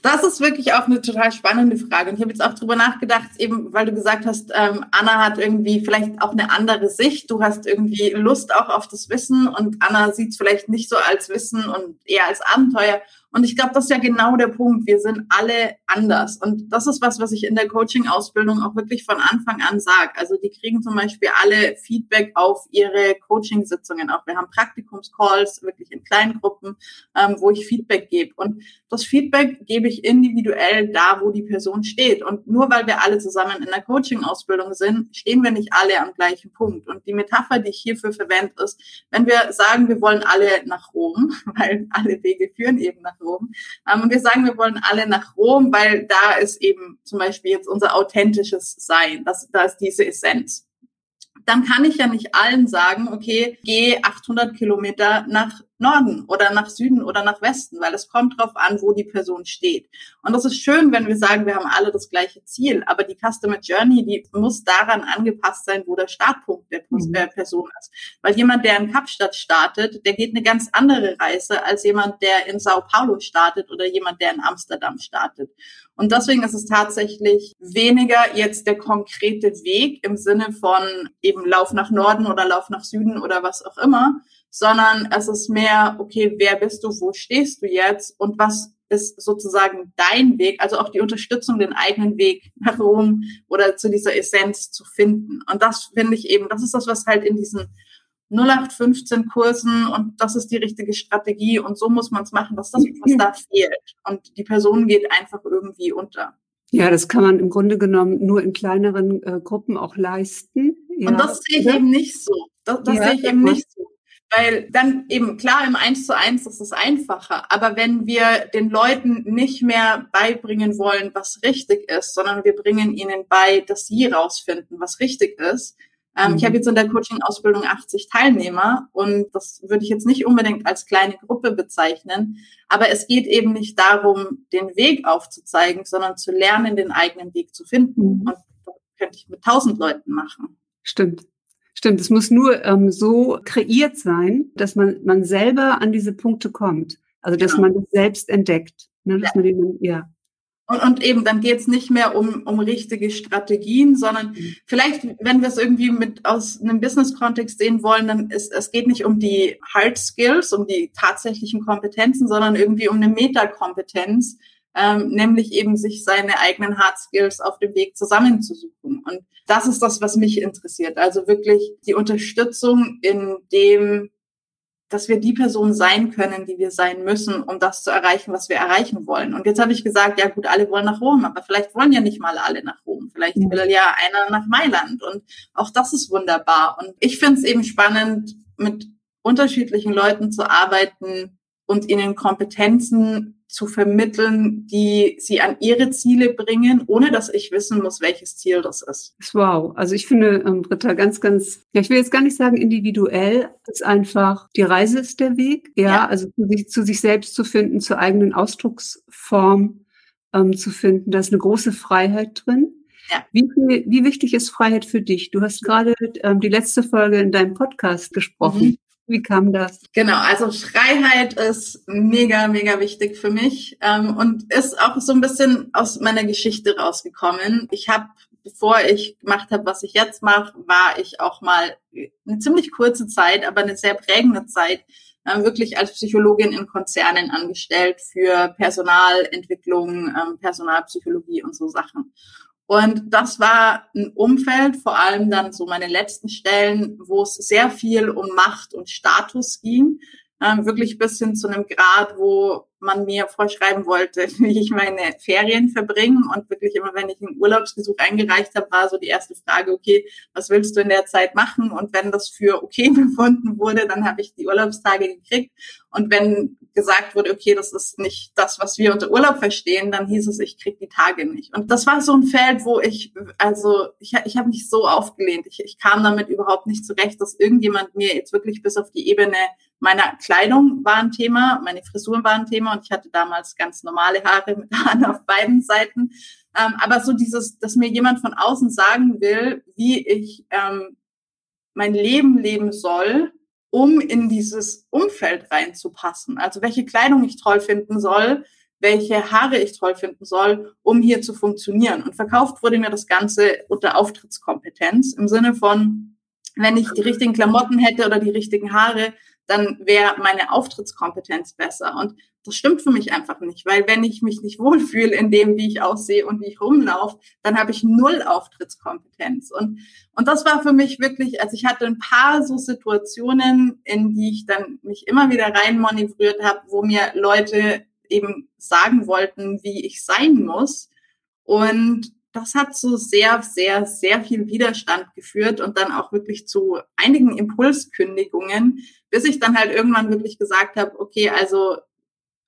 Speaker 2: Das ist wirklich auch eine total spannende Frage. Und ich habe jetzt auch drüber nachgedacht, eben weil du gesagt hast, ähm, Anna hat irgendwie vielleicht auch eine andere Sicht. Du hast irgendwie Lust auch auf das Wissen und Anna sieht es vielleicht nicht so als Wissen und eher als Abenteuer. Und ich glaube, das ist ja genau der Punkt. Wir sind alle anders. Und das ist was, was ich in der Coaching-Ausbildung auch wirklich von Anfang an sage. Also die kriegen zum Beispiel alle Feedback auf ihre Coaching-Sitzungen. Auch wir haben Praktikumscalls, wirklich in kleinen Gruppen, ähm, wo ich Feedback gebe. Und das Feedback gebe ich individuell da, wo die Person steht. Und nur weil wir alle zusammen in der Coaching-Ausbildung sind, stehen wir nicht alle am gleichen Punkt. Und die Metapher, die ich hierfür verwende, ist, wenn wir sagen, wir wollen alle nach Rom, (laughs) weil alle Wege führen eben nach Rom. Ähm, und wir sagen, wir wollen alle nach Rom, weil da ist eben zum Beispiel jetzt unser authentisches Sein. Das, da ist diese Essenz dann kann ich ja nicht allen sagen, okay, geh 800 Kilometer nach Norden oder nach Süden oder nach Westen, weil es kommt drauf an, wo die Person steht. Und das ist schön, wenn wir sagen, wir haben alle das gleiche Ziel, aber die Customer Journey, die muss daran angepasst sein, wo der Startpunkt der mhm. Person ist. Weil jemand, der in Kapstadt startet, der geht eine ganz andere Reise als jemand, der in Sao Paulo startet oder jemand, der in Amsterdam startet. Und deswegen ist es tatsächlich weniger jetzt der konkrete Weg im Sinne von eben Lauf nach Norden oder Lauf nach Süden oder was auch immer, sondern es ist mehr, okay, wer bist du, wo stehst du jetzt und was ist sozusagen dein Weg, also auch die Unterstützung, den eigenen Weg (laughs) nach Rom oder zu dieser Essenz zu finden. Und das finde ich eben, das ist das, was halt in diesen 0815 Kursen und das ist die richtige Strategie und so muss man es machen, dass das, was da (laughs) fehlt. Und die Person geht einfach irgendwie unter.
Speaker 1: Ja, das kann man im Grunde genommen nur in kleineren äh, Gruppen auch leisten. Ja.
Speaker 2: Und das sehe ich eben nicht so. Das, das ja, sehe ich eben nicht so. Weil dann eben klar im Eins zu eins ist es einfacher. Aber wenn wir den Leuten nicht mehr beibringen wollen, was richtig ist, sondern wir bringen ihnen bei, dass sie rausfinden, was richtig ist. Ähm, mhm. Ich habe jetzt in der Coaching-Ausbildung 80 Teilnehmer und das würde ich jetzt nicht unbedingt als kleine Gruppe bezeichnen. Aber es geht eben nicht darum, den Weg aufzuzeigen, sondern zu lernen, den eigenen Weg zu finden. Mhm. Und das könnte ich mit tausend Leuten machen.
Speaker 1: Stimmt. Stimmt, es muss nur ähm, so kreiert sein, dass man, man selber an diese Punkte kommt. Also dass genau. man das selbst entdeckt. Ne, dass ja. man den, ja.
Speaker 2: Und, und eben, dann geht es nicht mehr um, um richtige Strategien, sondern mhm. vielleicht, wenn wir es irgendwie mit aus einem Business-Kontext sehen wollen, dann ist es geht nicht um die Hard Skills, um die tatsächlichen Kompetenzen, sondern irgendwie um eine Metakompetenz, ähm, nämlich eben sich seine eigenen Hard Skills auf dem Weg zusammenzusuchen. Und das ist das, was mich interessiert. Also wirklich die Unterstützung in dem, dass wir die Person sein können, die wir sein müssen, um das zu erreichen, was wir erreichen wollen. Und jetzt habe ich gesagt, ja gut, alle wollen nach Rom, aber vielleicht wollen ja nicht mal alle nach Rom. Vielleicht will ja einer nach Mailand. Und auch das ist wunderbar. Und ich finde es eben spannend, mit unterschiedlichen Leuten zu arbeiten und ihnen Kompetenzen zu vermitteln, die sie an ihre Ziele bringen, ohne dass ich wissen muss, welches Ziel das ist.
Speaker 1: Wow. Also ich finde, ähm, Britta, ganz, ganz, ja, ich will jetzt gar nicht sagen individuell, ist einfach, die Reise ist der Weg, ja, ja. also zu sich, zu sich selbst zu finden, zur eigenen Ausdrucksform ähm, zu finden. Da ist eine große Freiheit drin. Ja. Wie, wie wichtig ist Freiheit für dich? Du hast gerade ähm, die letzte Folge in deinem Podcast gesprochen. Mhm. Wie kam das?
Speaker 2: Genau, also Freiheit ist mega, mega wichtig für mich ähm, und ist auch so ein bisschen aus meiner Geschichte rausgekommen. Ich habe, bevor ich gemacht habe, was ich jetzt mache, war ich auch mal eine ziemlich kurze Zeit, aber eine sehr prägende Zeit ähm, wirklich als Psychologin in Konzernen angestellt für Personalentwicklung, ähm, Personalpsychologie und so Sachen. Und das war ein Umfeld, vor allem dann so meine letzten Stellen, wo es sehr viel um Macht und Status ging. Ähm, wirklich bis hin zu einem Grad, wo man mir vorschreiben wollte, (laughs) wie ich meine Ferien verbringe. Und wirklich immer, wenn ich einen Urlaubsgesuch eingereicht habe, war so die erste Frage, okay, was willst du in der Zeit machen? Und wenn das für okay (laughs) befunden wurde, dann habe ich die Urlaubstage gekriegt. Und wenn gesagt wurde, okay, das ist nicht das, was wir unter Urlaub verstehen, dann hieß es, ich krieg die Tage nicht. Und das war so ein Feld, wo ich, also ich, ich habe mich so aufgelehnt. Ich, ich kam damit überhaupt nicht zurecht, dass irgendjemand mir jetzt wirklich bis auf die Ebene meiner Kleidung war ein Thema, meine Frisuren waren ein Thema und ich hatte damals ganz normale Haare mit Haaren auf beiden Seiten. Ähm, aber so dieses, dass mir jemand von außen sagen will, wie ich ähm, mein Leben leben soll, um in dieses Umfeld reinzupassen. Also welche Kleidung ich toll finden soll, welche Haare ich toll finden soll, um hier zu funktionieren. Und verkauft wurde mir das Ganze unter Auftrittskompetenz im Sinne von, wenn ich die richtigen Klamotten hätte oder die richtigen Haare, dann wäre meine Auftrittskompetenz besser. Und das stimmt für mich einfach nicht, weil wenn ich mich nicht (laughs) wohlfühle in dem, wie ich aussehe und wie ich rumlaufe, dann habe ich null Auftrittskompetenz. Und, und das war für mich wirklich, also ich hatte ein paar so Situationen, in die ich dann mich immer wieder reinmanövriert habe, wo mir Leute eben sagen wollten, wie ich sein muss. Und das hat zu sehr, sehr, sehr viel Widerstand geführt und dann auch wirklich zu einigen Impulskündigungen, bis ich dann halt irgendwann wirklich gesagt habe, okay, also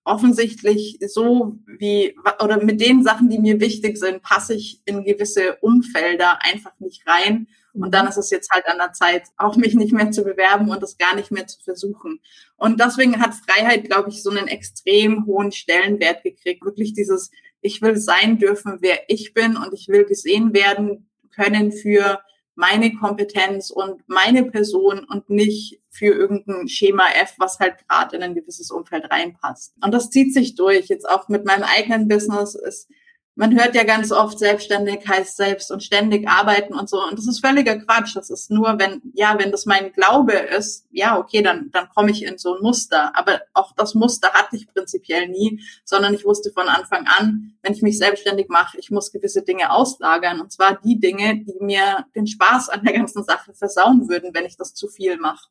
Speaker 2: offensichtlich so wie oder mit den Sachen, die mir wichtig sind, passe ich in gewisse Umfelder einfach nicht rein. Und dann ist es jetzt halt an der Zeit, auch mich nicht mehr zu bewerben und das gar nicht mehr zu versuchen. Und deswegen hat Freiheit, glaube ich, so einen extrem hohen Stellenwert gekriegt. Wirklich dieses, ich will sein dürfen, wer ich bin und ich will gesehen werden können für meine Kompetenz und meine Person und nicht für irgendein Schema F, was halt gerade in ein gewisses Umfeld reinpasst. Und das zieht sich durch. Jetzt auch mit meinem eigenen Business ist man hört ja ganz oft, selbstständig heißt selbst und ständig arbeiten und so. Und das ist völliger Quatsch. Das ist nur, wenn, ja, wenn das mein Glaube ist, ja, okay, dann, dann komme ich in so ein Muster. Aber auch das Muster hatte ich prinzipiell nie, sondern ich wusste von Anfang an, wenn ich mich selbstständig mache, ich muss gewisse Dinge auslagern. Und zwar die Dinge, die mir den Spaß an der ganzen Sache versauen würden, wenn ich das zu viel mache.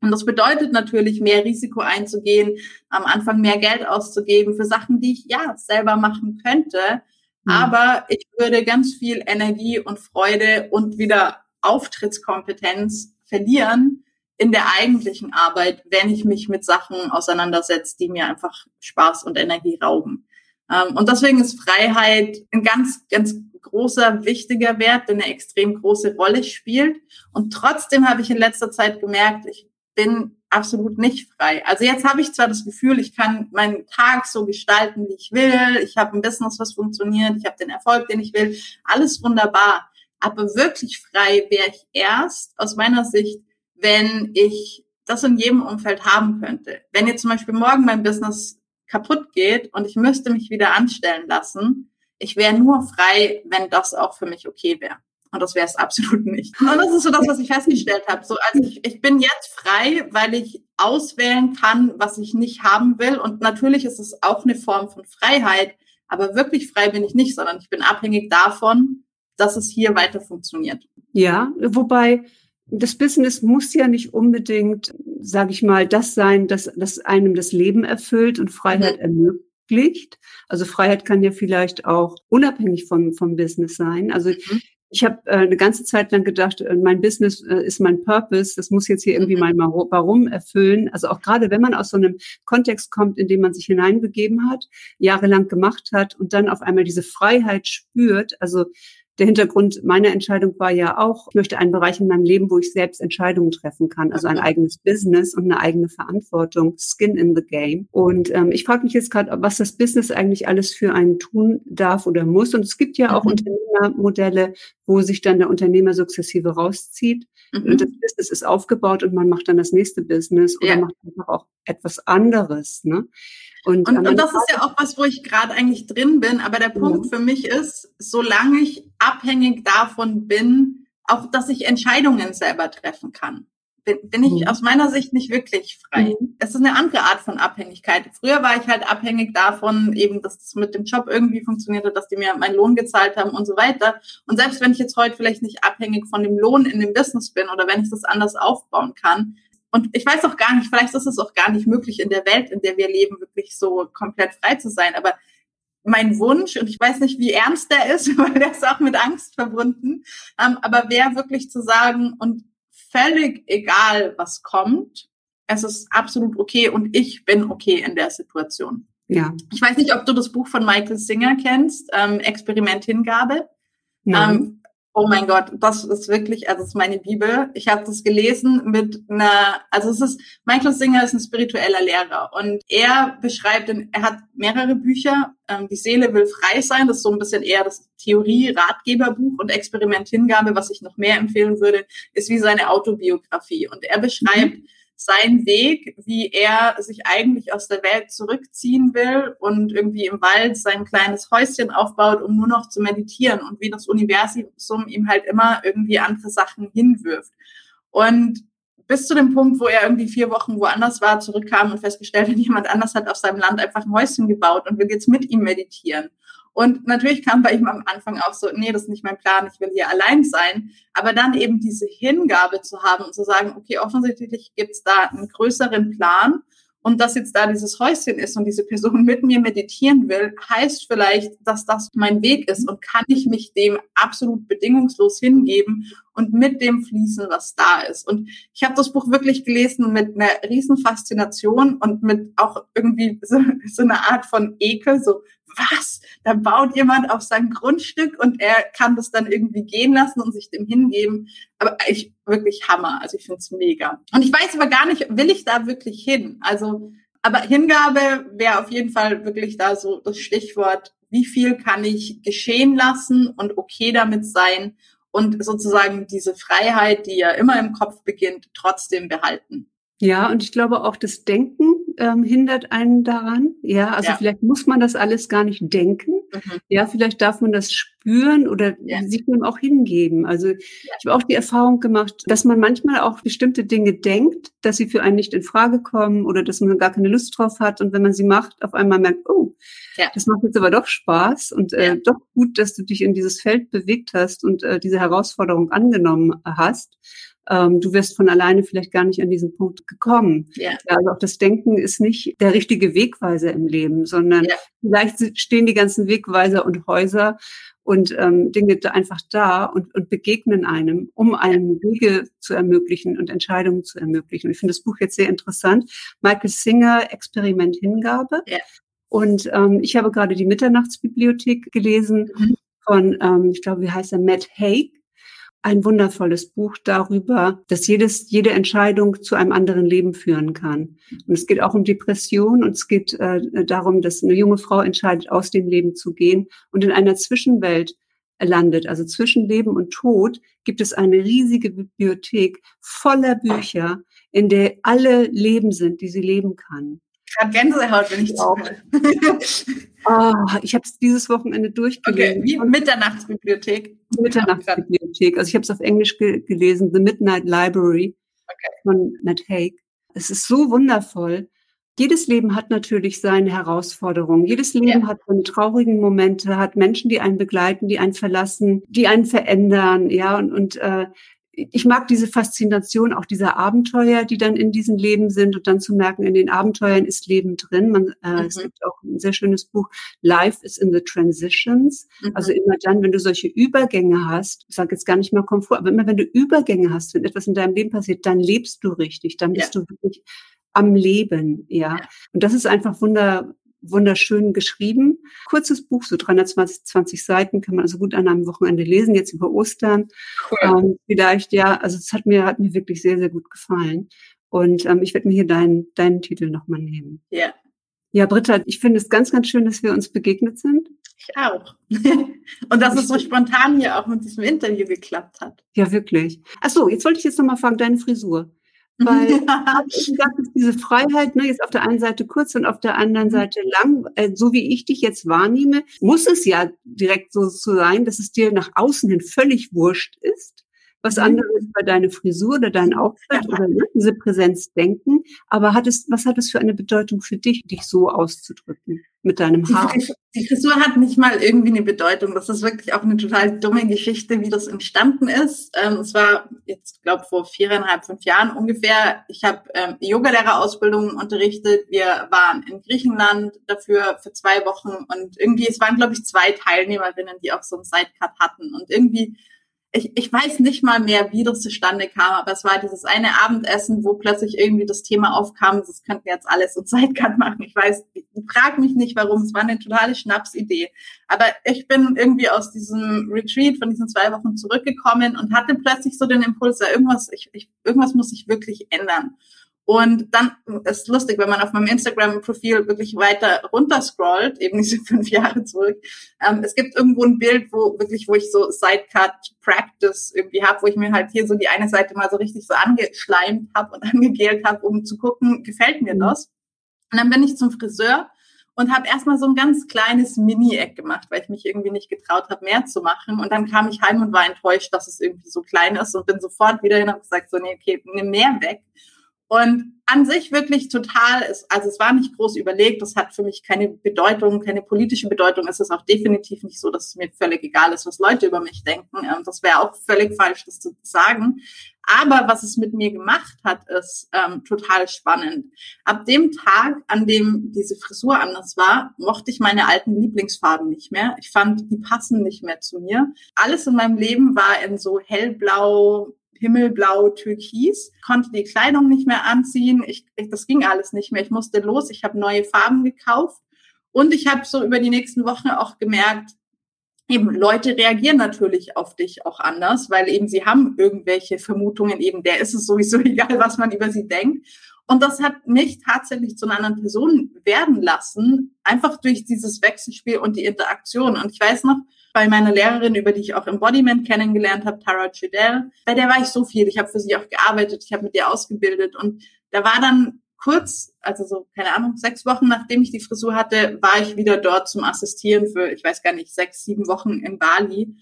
Speaker 2: Und das bedeutet natürlich, mehr Risiko einzugehen, am Anfang mehr Geld auszugeben für Sachen, die ich ja selber machen könnte. Mhm. Aber ich würde ganz viel Energie und Freude und wieder Auftrittskompetenz verlieren in der eigentlichen Arbeit, wenn ich mich mit Sachen auseinandersetze, die mir einfach Spaß und Energie rauben. Ähm, und deswegen ist Freiheit ein ganz, ganz großer, wichtiger Wert, der eine extrem große Rolle spielt. Und trotzdem habe ich in letzter Zeit gemerkt, ich bin absolut nicht frei. Also jetzt habe ich zwar das Gefühl, ich kann meinen Tag so gestalten, wie ich will. Ich habe ein Business, was funktioniert. Ich habe den Erfolg, den ich will. Alles wunderbar. Aber wirklich frei wäre ich erst aus meiner Sicht, wenn ich das in jedem Umfeld haben könnte. Wenn jetzt zum Beispiel morgen mein Business kaputt geht und ich müsste mich wieder anstellen lassen, ich wäre nur frei, wenn das auch für mich okay wäre. Und das wäre es absolut nicht. Und das ist so das, was ich festgestellt habe. So, also ich, ich bin jetzt frei, weil ich auswählen kann, was ich nicht haben will. Und natürlich ist es auch eine Form von Freiheit. Aber wirklich frei bin ich nicht, sondern ich bin abhängig davon, dass es hier weiter funktioniert.
Speaker 1: Ja, wobei das Business muss ja nicht unbedingt, sage ich mal, das sein, dass, dass einem das Leben erfüllt und Freiheit mhm. ermöglicht. Also Freiheit kann ja vielleicht auch unabhängig vom, vom Business sein. Also mhm. Ich habe äh, eine ganze Zeit lang gedacht, äh, mein Business äh, ist mein Purpose, das muss jetzt hier irgendwie mhm. mein Warum erfüllen. Also auch gerade wenn man aus so einem Kontext kommt, in dem man sich hineinbegeben hat, jahrelang gemacht hat und dann auf einmal diese Freiheit spürt, also der Hintergrund meiner Entscheidung war ja auch, ich möchte einen Bereich in meinem Leben, wo ich selbst Entscheidungen treffen kann, also ein eigenes Business und eine eigene Verantwortung, Skin in the Game. Und ähm, ich frage mich jetzt gerade, was das Business eigentlich alles für einen tun darf oder muss. Und es gibt ja auch mhm. Unternehmermodelle, wo sich dann der Unternehmer sukzessive rauszieht. Mhm. Und das Business ist aufgebaut und man macht dann das nächste Business oder ja. macht einfach auch etwas anderes. Ne?
Speaker 2: Und, und, und das ist ja auch was, wo ich gerade eigentlich drin bin. Aber der Punkt mhm. für mich ist, solange ich abhängig davon bin, auch dass ich Entscheidungen selber treffen kann, bin, bin ich mhm. aus meiner Sicht nicht wirklich frei. Mhm. Es ist eine andere Art von Abhängigkeit. Früher war ich halt abhängig davon, eben, dass es mit dem Job irgendwie funktionierte, dass die mir meinen Lohn gezahlt haben und so weiter. Und selbst wenn ich jetzt heute vielleicht nicht abhängig von dem Lohn in dem Business bin oder wenn ich das anders aufbauen kann, und ich weiß auch gar nicht, vielleicht ist es auch gar nicht möglich in der Welt, in der wir leben, wirklich so komplett frei zu sein. Aber mein Wunsch, und ich weiß nicht, wie ernst der ist, (laughs) weil der ist auch mit Angst verbunden, ähm, aber wäre wirklich zu sagen, und völlig egal, was kommt, es ist absolut okay und ich bin okay in der Situation. Ja. Ich weiß nicht, ob du das Buch von Michael Singer kennst, ähm, Experiment Hingabe. Nein. Ähm, Oh mein Gott, das ist wirklich, also das ist meine Bibel. Ich habe das gelesen mit einer, also es ist, Michael Singer ist ein spiritueller Lehrer und er beschreibt, er hat mehrere Bücher. Ähm, die Seele will frei sein, das ist so ein bisschen eher das Theorie-Ratgeberbuch und Experiment-Hingabe, was ich noch mehr empfehlen würde, ist wie seine Autobiografie. Und er beschreibt, mhm sein Weg, wie er sich eigentlich aus der Welt zurückziehen will und irgendwie im Wald sein kleines Häuschen aufbaut, um nur noch zu meditieren und wie das Universum ihm halt immer irgendwie andere Sachen hinwirft. Und bis zu dem Punkt, wo er irgendwie vier Wochen woanders war, zurückkam und festgestellt hat, (laughs) jemand anders hat auf seinem Land einfach ein Häuschen gebaut und will jetzt mit ihm meditieren. Und natürlich kam bei ihm am Anfang auch so, nee, das ist nicht mein Plan, ich will hier allein sein. Aber dann eben diese Hingabe zu haben und zu sagen, okay, offensichtlich gibt es da einen größeren Plan. Und dass jetzt da dieses Häuschen ist und diese Person mit mir meditieren will, heißt vielleicht, dass das mein Weg ist und kann ich mich dem absolut bedingungslos hingeben und mit dem fließen, was da ist. Und ich habe das Buch wirklich gelesen mit einer riesen Faszination und mit auch irgendwie so, so einer Art von Ekel, so was? Da baut jemand auf sein Grundstück und er kann das dann irgendwie gehen lassen und sich dem hingeben. Aber ich wirklich Hammer. Also ich finde es mega. Und ich weiß aber gar nicht, will ich da wirklich hin? Also, aber Hingabe wäre auf jeden Fall wirklich da so das Stichwort. Wie viel kann ich geschehen lassen und okay damit sein und sozusagen diese Freiheit, die ja immer im Kopf beginnt, trotzdem behalten?
Speaker 1: Ja, und ich glaube auch das Denken ähm, hindert einen daran. Ja, also ja. vielleicht muss man das alles gar nicht denken. Mhm. Ja, vielleicht darf man das spüren oder ja. sich dem auch hingeben. Also ja. ich habe auch die Erfahrung gemacht, dass man manchmal auch bestimmte Dinge denkt, dass sie für einen nicht in Frage kommen oder dass man gar keine Lust drauf hat. Und wenn man sie macht, auf einmal merkt, oh, das macht jetzt aber doch Spaß und äh, doch gut, dass du dich in dieses Feld bewegt hast und äh, diese Herausforderung angenommen hast ähm, du wirst von alleine vielleicht gar nicht an diesen Punkt gekommen. Ja. Also auch das Denken ist nicht der richtige Wegweiser im Leben, sondern ja. vielleicht stehen die ganzen Wegweiser und Häuser und ähm, Dinge einfach da und, und begegnen einem, um einem Wege zu ermöglichen und Entscheidungen zu ermöglichen. Ich finde das Buch jetzt sehr interessant. Michael Singer, Experiment Hingabe. Ja. Und ähm, ich habe gerade die Mitternachtsbibliothek gelesen mhm. von, ähm, ich glaube, wie heißt er, Matt Haig ein wundervolles Buch darüber, dass jedes, jede Entscheidung zu einem anderen Leben führen kann. Und es geht auch um Depression und es geht äh, darum, dass eine junge Frau entscheidet, aus dem Leben zu gehen und in einer Zwischenwelt landet. Also zwischen Leben und Tod gibt es eine riesige Bibliothek voller Bücher, in der alle Leben sind, die sie leben kann.
Speaker 2: Ich habe Gänsehaut, wenn ich zuhöre.
Speaker 1: Oh, (laughs) ich habe es dieses Wochenende durchgelesen.
Speaker 2: Okay, wie Mitternachtsbibliothek.
Speaker 1: Mitternachtsbibliothek. Also ich habe es auf Englisch ge gelesen, The Midnight Library okay. von Matt Haig. Es ist so wundervoll. Jedes Leben hat natürlich seine Herausforderungen. Jedes Leben ja. hat seine traurigen Momente, hat Menschen, die einen begleiten, die einen verlassen, die einen verändern, ja, und, und äh, ich mag diese Faszination auch dieser Abenteuer, die dann in diesen Leben sind und dann zu merken, in den Abenteuern ist Leben drin. Man, äh, mhm. Es gibt auch ein sehr schönes Buch, Life is in the Transitions. Mhm. Also immer dann, wenn du solche Übergänge hast, ich sage jetzt gar nicht mal Komfort, aber immer wenn du Übergänge hast, wenn etwas in deinem Leben passiert, dann lebst du richtig, dann bist ja. du wirklich am Leben, ja. ja. Und das ist einfach wunder, wunderschön geschrieben. Kurzes Buch, so 320 Seiten, kann man also gut an einem Wochenende lesen, jetzt über Ostern. Cool. Ähm, vielleicht, ja, also es hat mir, hat mir wirklich sehr, sehr gut gefallen. Und ähm, ich werde mir hier deinen, deinen Titel nochmal nehmen. Ja. Ja, Britta, ich finde es ganz, ganz schön, dass wir uns begegnet sind.
Speaker 2: Ich auch. (laughs) Und dass es so spontan hier auch mit diesem Interview geklappt hat.
Speaker 1: Ja, wirklich. Ach so, jetzt wollte ich jetzt nochmal fragen, deine Frisur. (laughs) Weil gesagt, ist diese Freiheit, ne, jetzt auf der einen Seite kurz und auf der anderen mhm. Seite lang, äh, so wie ich dich jetzt wahrnehme, muss es ja direkt so, so sein, dass es dir nach außen hin völlig wurscht ist was mhm. anderes bei deiner Frisur oder dein Auftritt oder ne, diese Präsenz denken. Aber hat es, was hat es für eine Bedeutung für dich, dich so auszudrücken mit deinem Haar?
Speaker 2: Die, die Frisur hat nicht mal irgendwie eine Bedeutung. Das ist wirklich auch eine total dumme Geschichte, wie das entstanden ist. Ähm, es war jetzt, glaube vor viereinhalb, fünf Jahren ungefähr. Ich habe ähm, Yogalehrerausbildung unterrichtet. Wir waren in Griechenland dafür für zwei Wochen und irgendwie, es waren, glaube ich, zwei Teilnehmerinnen, die auch so einen Sidecut hatten. Und irgendwie ich, ich weiß nicht mal mehr, wie das zustande kam, aber es war dieses eine Abendessen, wo plötzlich irgendwie das Thema aufkam, das könnten jetzt alles so (laughs) Zeitcut machen. Ich weiß, frag mich nicht warum, es war eine totale Schnapsidee. Aber ich bin irgendwie aus diesem Retreat von diesen zwei Wochen zurückgekommen und hatte plötzlich so den Impuls, ja, irgendwas, ich, ich, irgendwas muss sich wirklich ändern. Und dann ist lustig, wenn man auf meinem Instagram-Profil wirklich weiter runterscrollt, eben diese (laughs) fünf Jahre zurück. Ähm, es gibt irgendwo ein Bild, wo wirklich, wo ich so Sidecut Practice irgendwie habe, wo ich mir halt hier so die eine Seite mal so richtig so angeschleimt habe und (laughs) angegelt habe, um zu gucken, gefällt mir mhm. das. Und dann bin ich zum Friseur und habe erstmal so ein ganz kleines Mini-Eck gemacht, weil ich mich irgendwie nicht getraut habe, mehr zu machen. Und dann kam ich heim und war enttäuscht, dass es irgendwie so klein ist und bin sofort wieder hin und gesagt, so, nee, okay, nimm mehr weg. Und an sich wirklich total, ist, also es war nicht groß überlegt, das hat für mich keine Bedeutung, keine politische Bedeutung. Es ist auch definitiv nicht so, dass es mir völlig egal ist, was Leute über mich denken. Ähm, das wäre auch völlig falsch, das zu sagen. Aber was es mit mir gemacht hat, ist ähm, total spannend. Ab dem Tag, an dem diese Frisur anders war, mochte ich meine alten Lieblingsfarben nicht mehr. Ich fand, die passen nicht mehr zu mir. Alles in meinem Leben war in so hellblau, himmelblau, türkis, konnte die Kleidung nicht mehr anziehen. Ich, ich, das ging alles nicht mehr. Ich musste los. Ich habe neue Farben gekauft. Und ich habe so über die nächsten Wochen auch gemerkt, eben Leute reagieren natürlich auf dich auch anders, weil eben sie haben irgendwelche Vermutungen, eben der ist es sowieso (laughs) egal, was man über sie denkt. Und das hat mich tatsächlich zu einer anderen Person werden lassen, einfach durch dieses Wechselspiel und die Interaktion. Und ich weiß noch, bei meiner Lehrerin, über die ich auch Embodiment kennengelernt habe, Tara Chidel, bei der war ich so viel. Ich habe für sie auch gearbeitet, ich habe mit ihr ausgebildet. Und da war dann kurz, also so, keine Ahnung, sechs Wochen nachdem ich die Frisur hatte, war ich wieder dort zum Assistieren für, ich weiß gar nicht, sechs, sieben Wochen in Bali.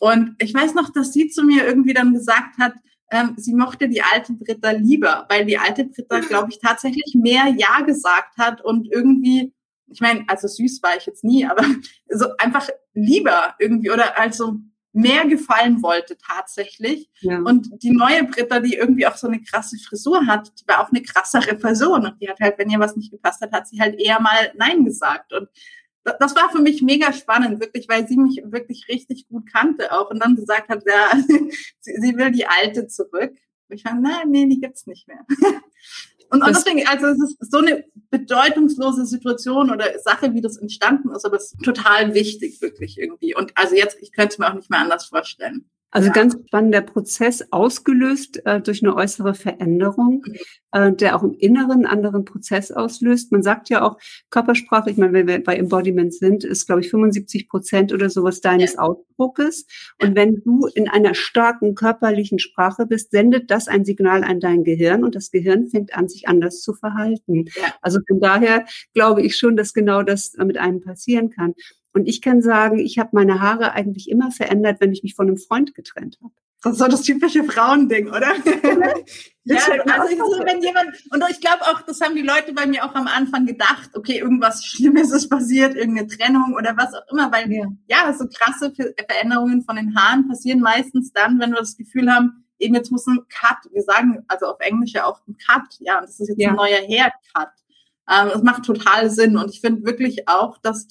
Speaker 2: Und ich weiß noch, dass sie zu mir irgendwie dann gesagt hat, ähm, sie mochte die alte Britta lieber, weil die alte Britta, glaube ich, tatsächlich mehr Ja gesagt hat und irgendwie, ich meine, also süß war ich jetzt nie, aber (laughs) so einfach lieber irgendwie oder also mehr gefallen wollte tatsächlich. Ja. Und die neue Britta, die irgendwie auch so eine krasse Frisur hat, die war auch eine krassere Person. Und die hat halt, wenn ihr was nicht gepasst hat, hat sie halt eher mal Nein gesagt. Und das war für mich mega spannend, wirklich, weil sie mich wirklich richtig gut kannte auch und dann gesagt hat, ja, (laughs) sie, will die alte zurück. Und ich fand, nein, nee, die gibt's nicht mehr. (laughs) Und, und deswegen, also es ist so eine bedeutungslose Situation oder Sache, wie das entstanden ist, aber es ist total wichtig, wirklich irgendwie. Und also jetzt, ich könnte es mir auch nicht mehr anders vorstellen.
Speaker 1: Also ja. ganz spannender Prozess, ausgelöst äh, durch eine äußere Veränderung, mhm. äh, der auch im Inneren einen anderen Prozess auslöst. Man sagt ja auch, Körpersprache, ich meine, wenn wir bei Embodiment sind, ist, glaube ich, 75 Prozent oder sowas deines ja. Ausdruckes. Und ja. wenn du in einer starken körperlichen Sprache bist, sendet das ein Signal an dein Gehirn und das Gehirn fängt an, sich anders zu verhalten. Also von daher glaube ich schon, dass genau das mit einem passieren kann. Und ich kann sagen, ich habe meine Haare eigentlich immer verändert, wenn ich mich von einem Freund getrennt habe.
Speaker 2: Das ist so das typische Frauending, oder? (laughs) ja, also ich, so, wenn jemand, und ich glaube auch, das haben die Leute bei mir auch am Anfang gedacht, okay, irgendwas Schlimmes ist passiert, irgendeine Trennung oder was auch immer, weil ja, ja so krasse Veränderungen von den Haaren passieren meistens dann, wenn wir das Gefühl haben, eben jetzt muss ein Cut, wir sagen also auf Englisch ja auch ein Cut, ja, und das ist jetzt ja. ein neuer Haircut. Ähm, das macht total Sinn und ich finde wirklich auch, dass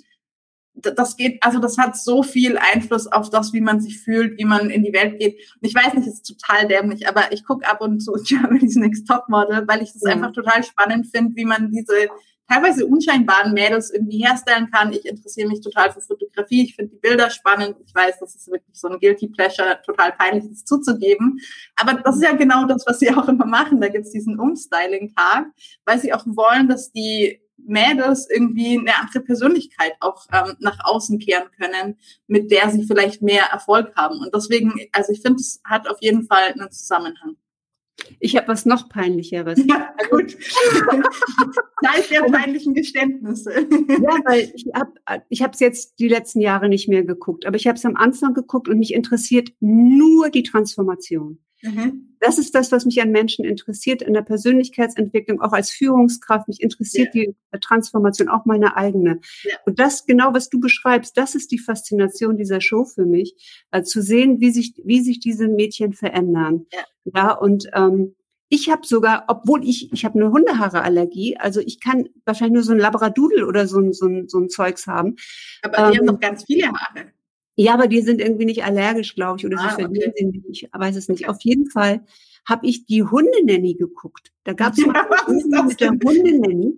Speaker 2: das geht, also das hat so viel Einfluss auf das, wie man sich fühlt, wie man in die Welt geht. Und ich weiß nicht, es ist total dämlich, aber ich gucke ab und zu (laughs) Germany's Next Topmodel, weil ich das ja. einfach total spannend finde, wie man diese teilweise unscheinbaren Mädels irgendwie herstellen kann. Ich interessiere mich total für Fotografie. Ich finde die Bilder spannend. Ich weiß, das ist wirklich so ein Guilty Pleasure, total peinlich, das zuzugeben. Aber das ist ja genau das, was sie auch immer machen. Da gibt's diesen Umstyling-Tag, weil sie auch wollen, dass die Mädels irgendwie eine andere Persönlichkeit auch ähm, nach außen kehren können, mit der sie vielleicht mehr Erfolg haben. Und deswegen, also ich finde, es hat auf jeden Fall einen Zusammenhang.
Speaker 1: Ich habe was noch peinlicheres. Ja, gut. (laughs)
Speaker 2: Zeit der peinlichen Geständnisse.
Speaker 1: Ja, weil ich habe ich es jetzt die letzten Jahre nicht mehr geguckt, aber ich habe es am Anfang geguckt und mich interessiert nur die Transformation. Mhm. Das ist das, was mich an Menschen interessiert, in der Persönlichkeitsentwicklung, auch als Führungskraft. Mich interessiert ja. die Transformation, auch meine eigene. Ja. Und das genau, was du beschreibst, das ist die Faszination dieser Show für mich, äh, zu sehen, wie sich, wie sich diese Mädchen verändern. Ja, ja und ähm, ich habe sogar, obwohl ich, ich habe eine Hundehaareallergie, also ich kann wahrscheinlich nur so ein Labradudel oder so ein, so ein, so ein Zeugs haben.
Speaker 2: Aber die ähm, haben noch ganz viele Haare.
Speaker 1: Ja, aber die sind irgendwie nicht allergisch, glaube ich, oder ah, sie verlieren okay. sie nicht. Ich weiß es nicht. Auf jeden Fall habe ich die Hundenanny geguckt. Da gab es ja, mit der Hundenanny,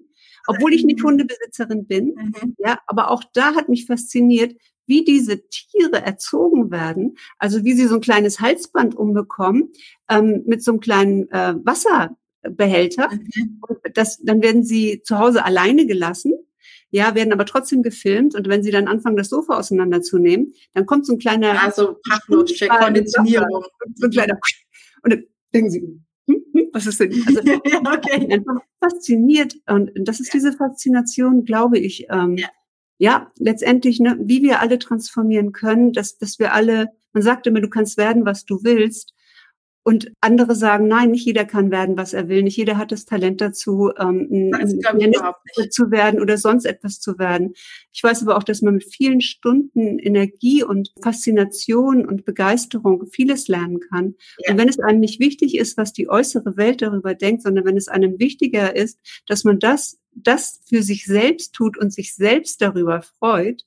Speaker 1: obwohl ich nicht Hundebesitzerin bin. Mhm. Ja, aber auch da hat mich fasziniert, wie diese Tiere erzogen werden, also wie sie so ein kleines Halsband umbekommen ähm, mit so einem kleinen äh, Wasserbehälter. Mhm. Und das, dann werden sie zu Hause alleine gelassen ja, werden aber trotzdem gefilmt und wenn sie dann anfangen, das Sofa auseinanderzunehmen, dann kommt so ein kleiner...
Speaker 2: Also Pachlocheck, Konditionierung.
Speaker 1: So ein kleiner... Und dann denken sie, hm, hm, was ist denn? Also, (laughs) okay. einfach fasziniert und das ist ja. diese Faszination, glaube ich, ähm, ja. ja, letztendlich, ne, wie wir alle transformieren können, dass, dass wir alle, man sagt immer, du kannst werden, was du willst. Und andere sagen, nein, nicht jeder kann werden, was er will. Nicht jeder hat das Talent dazu, ähm, das zu werden oder sonst etwas zu werden. Ich weiß aber auch, dass man mit vielen Stunden Energie und Faszination und Begeisterung vieles lernen kann. Ja. Und wenn es einem nicht wichtig ist, was die äußere Welt darüber denkt, sondern wenn es einem wichtiger ist, dass man das, das für sich selbst tut und sich selbst darüber freut,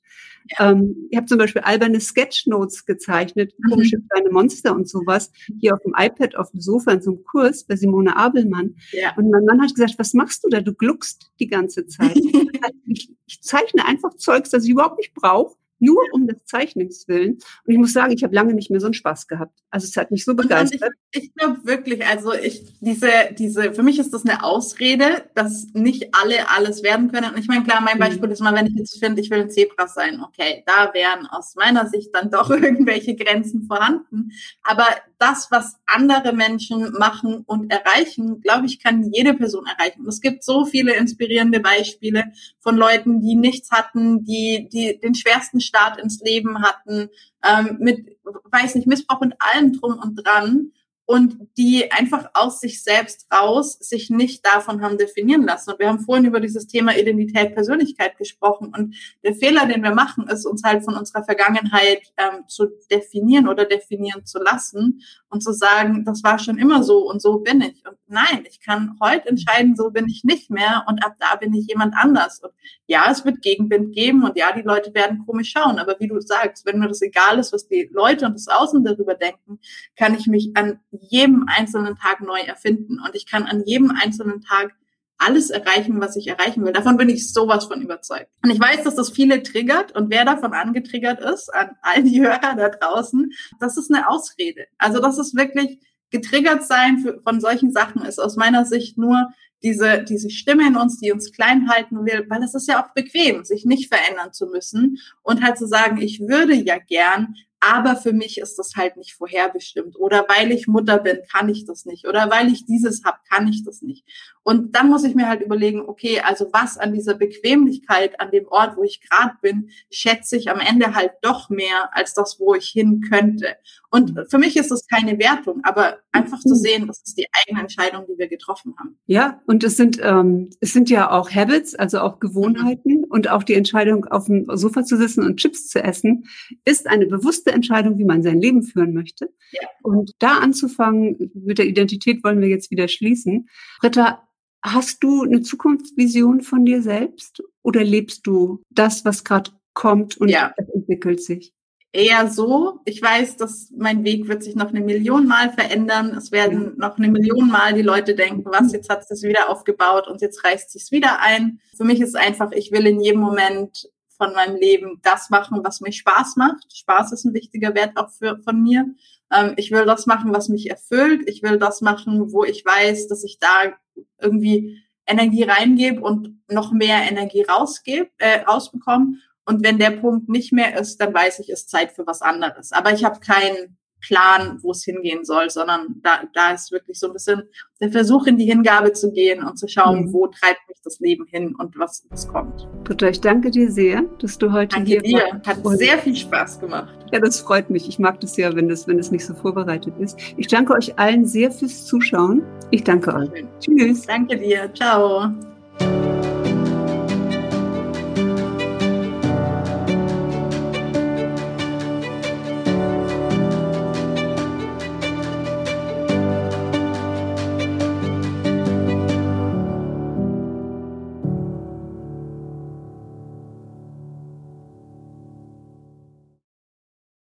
Speaker 1: ähm, ich habe zum Beispiel alberne Sketchnotes gezeichnet, mhm. komische kleine Monster und sowas, hier auf dem iPad, auf dem Sofa in so einem Kurs bei Simone Abelmann. Ja. Und mein Mann hat gesagt, was machst du da? Du gluckst die ganze Zeit. (laughs) ich, ich zeichne einfach Zeugs, das ich überhaupt nicht brauche nur um des Zeichnens willen. Und ich muss sagen, ich habe lange nicht mehr so einen Spaß gehabt. Also es hat mich so begeistert.
Speaker 2: ich, ich glaube wirklich, also ich, diese, diese, für mich ist das eine Ausrede, dass nicht alle alles werden können. Und ich meine, klar, mein mhm. Beispiel ist mal, wenn ich jetzt finde, ich will ein Zebra sein, okay, da wären aus meiner Sicht dann doch (laughs) irgendwelche Grenzen vorhanden. Aber das, was andere Menschen machen und erreichen, glaube ich, kann jede Person erreichen. Und es gibt so viele inspirierende Beispiele von Leuten, die nichts hatten, die, die den schwersten Start ins Leben hatten, ähm, mit, weiß nicht, Missbrauch und allem drum und dran und die einfach aus sich selbst raus sich nicht davon haben definieren lassen. Und wir haben vorhin über dieses Thema Identität, Persönlichkeit gesprochen. Und der Fehler, den wir machen, ist uns halt von unserer Vergangenheit ähm, zu definieren oder definieren zu lassen und zu sagen, das war schon immer so und so bin ich. Und nein, ich kann heute entscheiden, so bin ich nicht mehr und ab da bin ich jemand anders. Und ja, es wird Gegenwind geben und ja, die Leute werden komisch schauen. Aber wie du sagst, wenn mir das egal ist, was die Leute und das Außen darüber denken, kann ich mich an jedem einzelnen Tag neu erfinden und ich kann an jedem einzelnen Tag alles erreichen, was ich erreichen will. Davon bin ich sowas von überzeugt. Und ich weiß, dass das viele triggert und wer davon angetriggert ist, an all die Hörer da draußen, das ist eine Ausrede. Also das ist wirklich getriggert sein für, von solchen Sachen ist aus meiner Sicht nur diese, diese Stimme in uns, die uns klein halten will, weil es ist ja auch bequem, sich nicht verändern zu müssen und halt zu sagen, ich würde ja gern, aber für mich ist das halt nicht vorherbestimmt. Oder weil ich Mutter bin, kann ich das nicht. Oder weil ich dieses habe, kann ich das nicht. Und dann muss ich mir halt überlegen, okay, also was an dieser Bequemlichkeit, an dem Ort, wo ich gerade bin, schätze ich am Ende halt doch mehr als das, wo ich hin könnte. Und für mich ist das keine Wertung, aber einfach zu sehen, das ist die eigene Entscheidung, die wir getroffen haben.
Speaker 1: Ja, und es sind ähm, es sind ja auch Habits, also auch Gewohnheiten mhm. und auch die Entscheidung, auf dem Sofa zu sitzen und Chips zu essen, ist eine bewusste Entscheidung, wie man sein Leben führen möchte. Ja. Und da anzufangen mit der Identität wollen wir jetzt wieder schließen. Britta, hast du eine Zukunftsvision von dir selbst oder lebst du das, was gerade kommt und ja. entwickelt sich?
Speaker 2: eher so. Ich weiß, dass mein Weg wird sich noch eine Million Mal verändern. Es werden noch eine Million Mal die Leute denken, was, jetzt hat es wieder aufgebaut und jetzt reißt sich wieder ein. Für mich ist einfach, ich will in jedem Moment von meinem Leben das machen, was mich Spaß macht. Spaß ist ein wichtiger Wert auch für, von mir. Ähm, ich will das machen, was mich erfüllt. Ich will das machen, wo ich weiß, dass ich da irgendwie Energie reingebe und noch mehr Energie rausgebe, äh, rausbekomme. Und wenn der Punkt nicht mehr ist, dann weiß ich, ist Zeit für was anderes. Aber ich habe keinen Plan, wo es hingehen soll, sondern da, da ist wirklich so ein bisschen der Versuch, in die Hingabe zu gehen und zu schauen, mhm. wo treibt mich das Leben hin und was, was kommt.
Speaker 1: Britta, ich danke dir sehr, dass du heute
Speaker 2: danke hier dir. Warst. Hat sehr viel Spaß gemacht.
Speaker 1: Ja, das freut mich. Ich mag das ja, wenn das, wenn das nicht so vorbereitet ist. Ich danke euch allen sehr fürs Zuschauen. Ich danke euch.
Speaker 2: Tschüss. Danke dir. Ciao.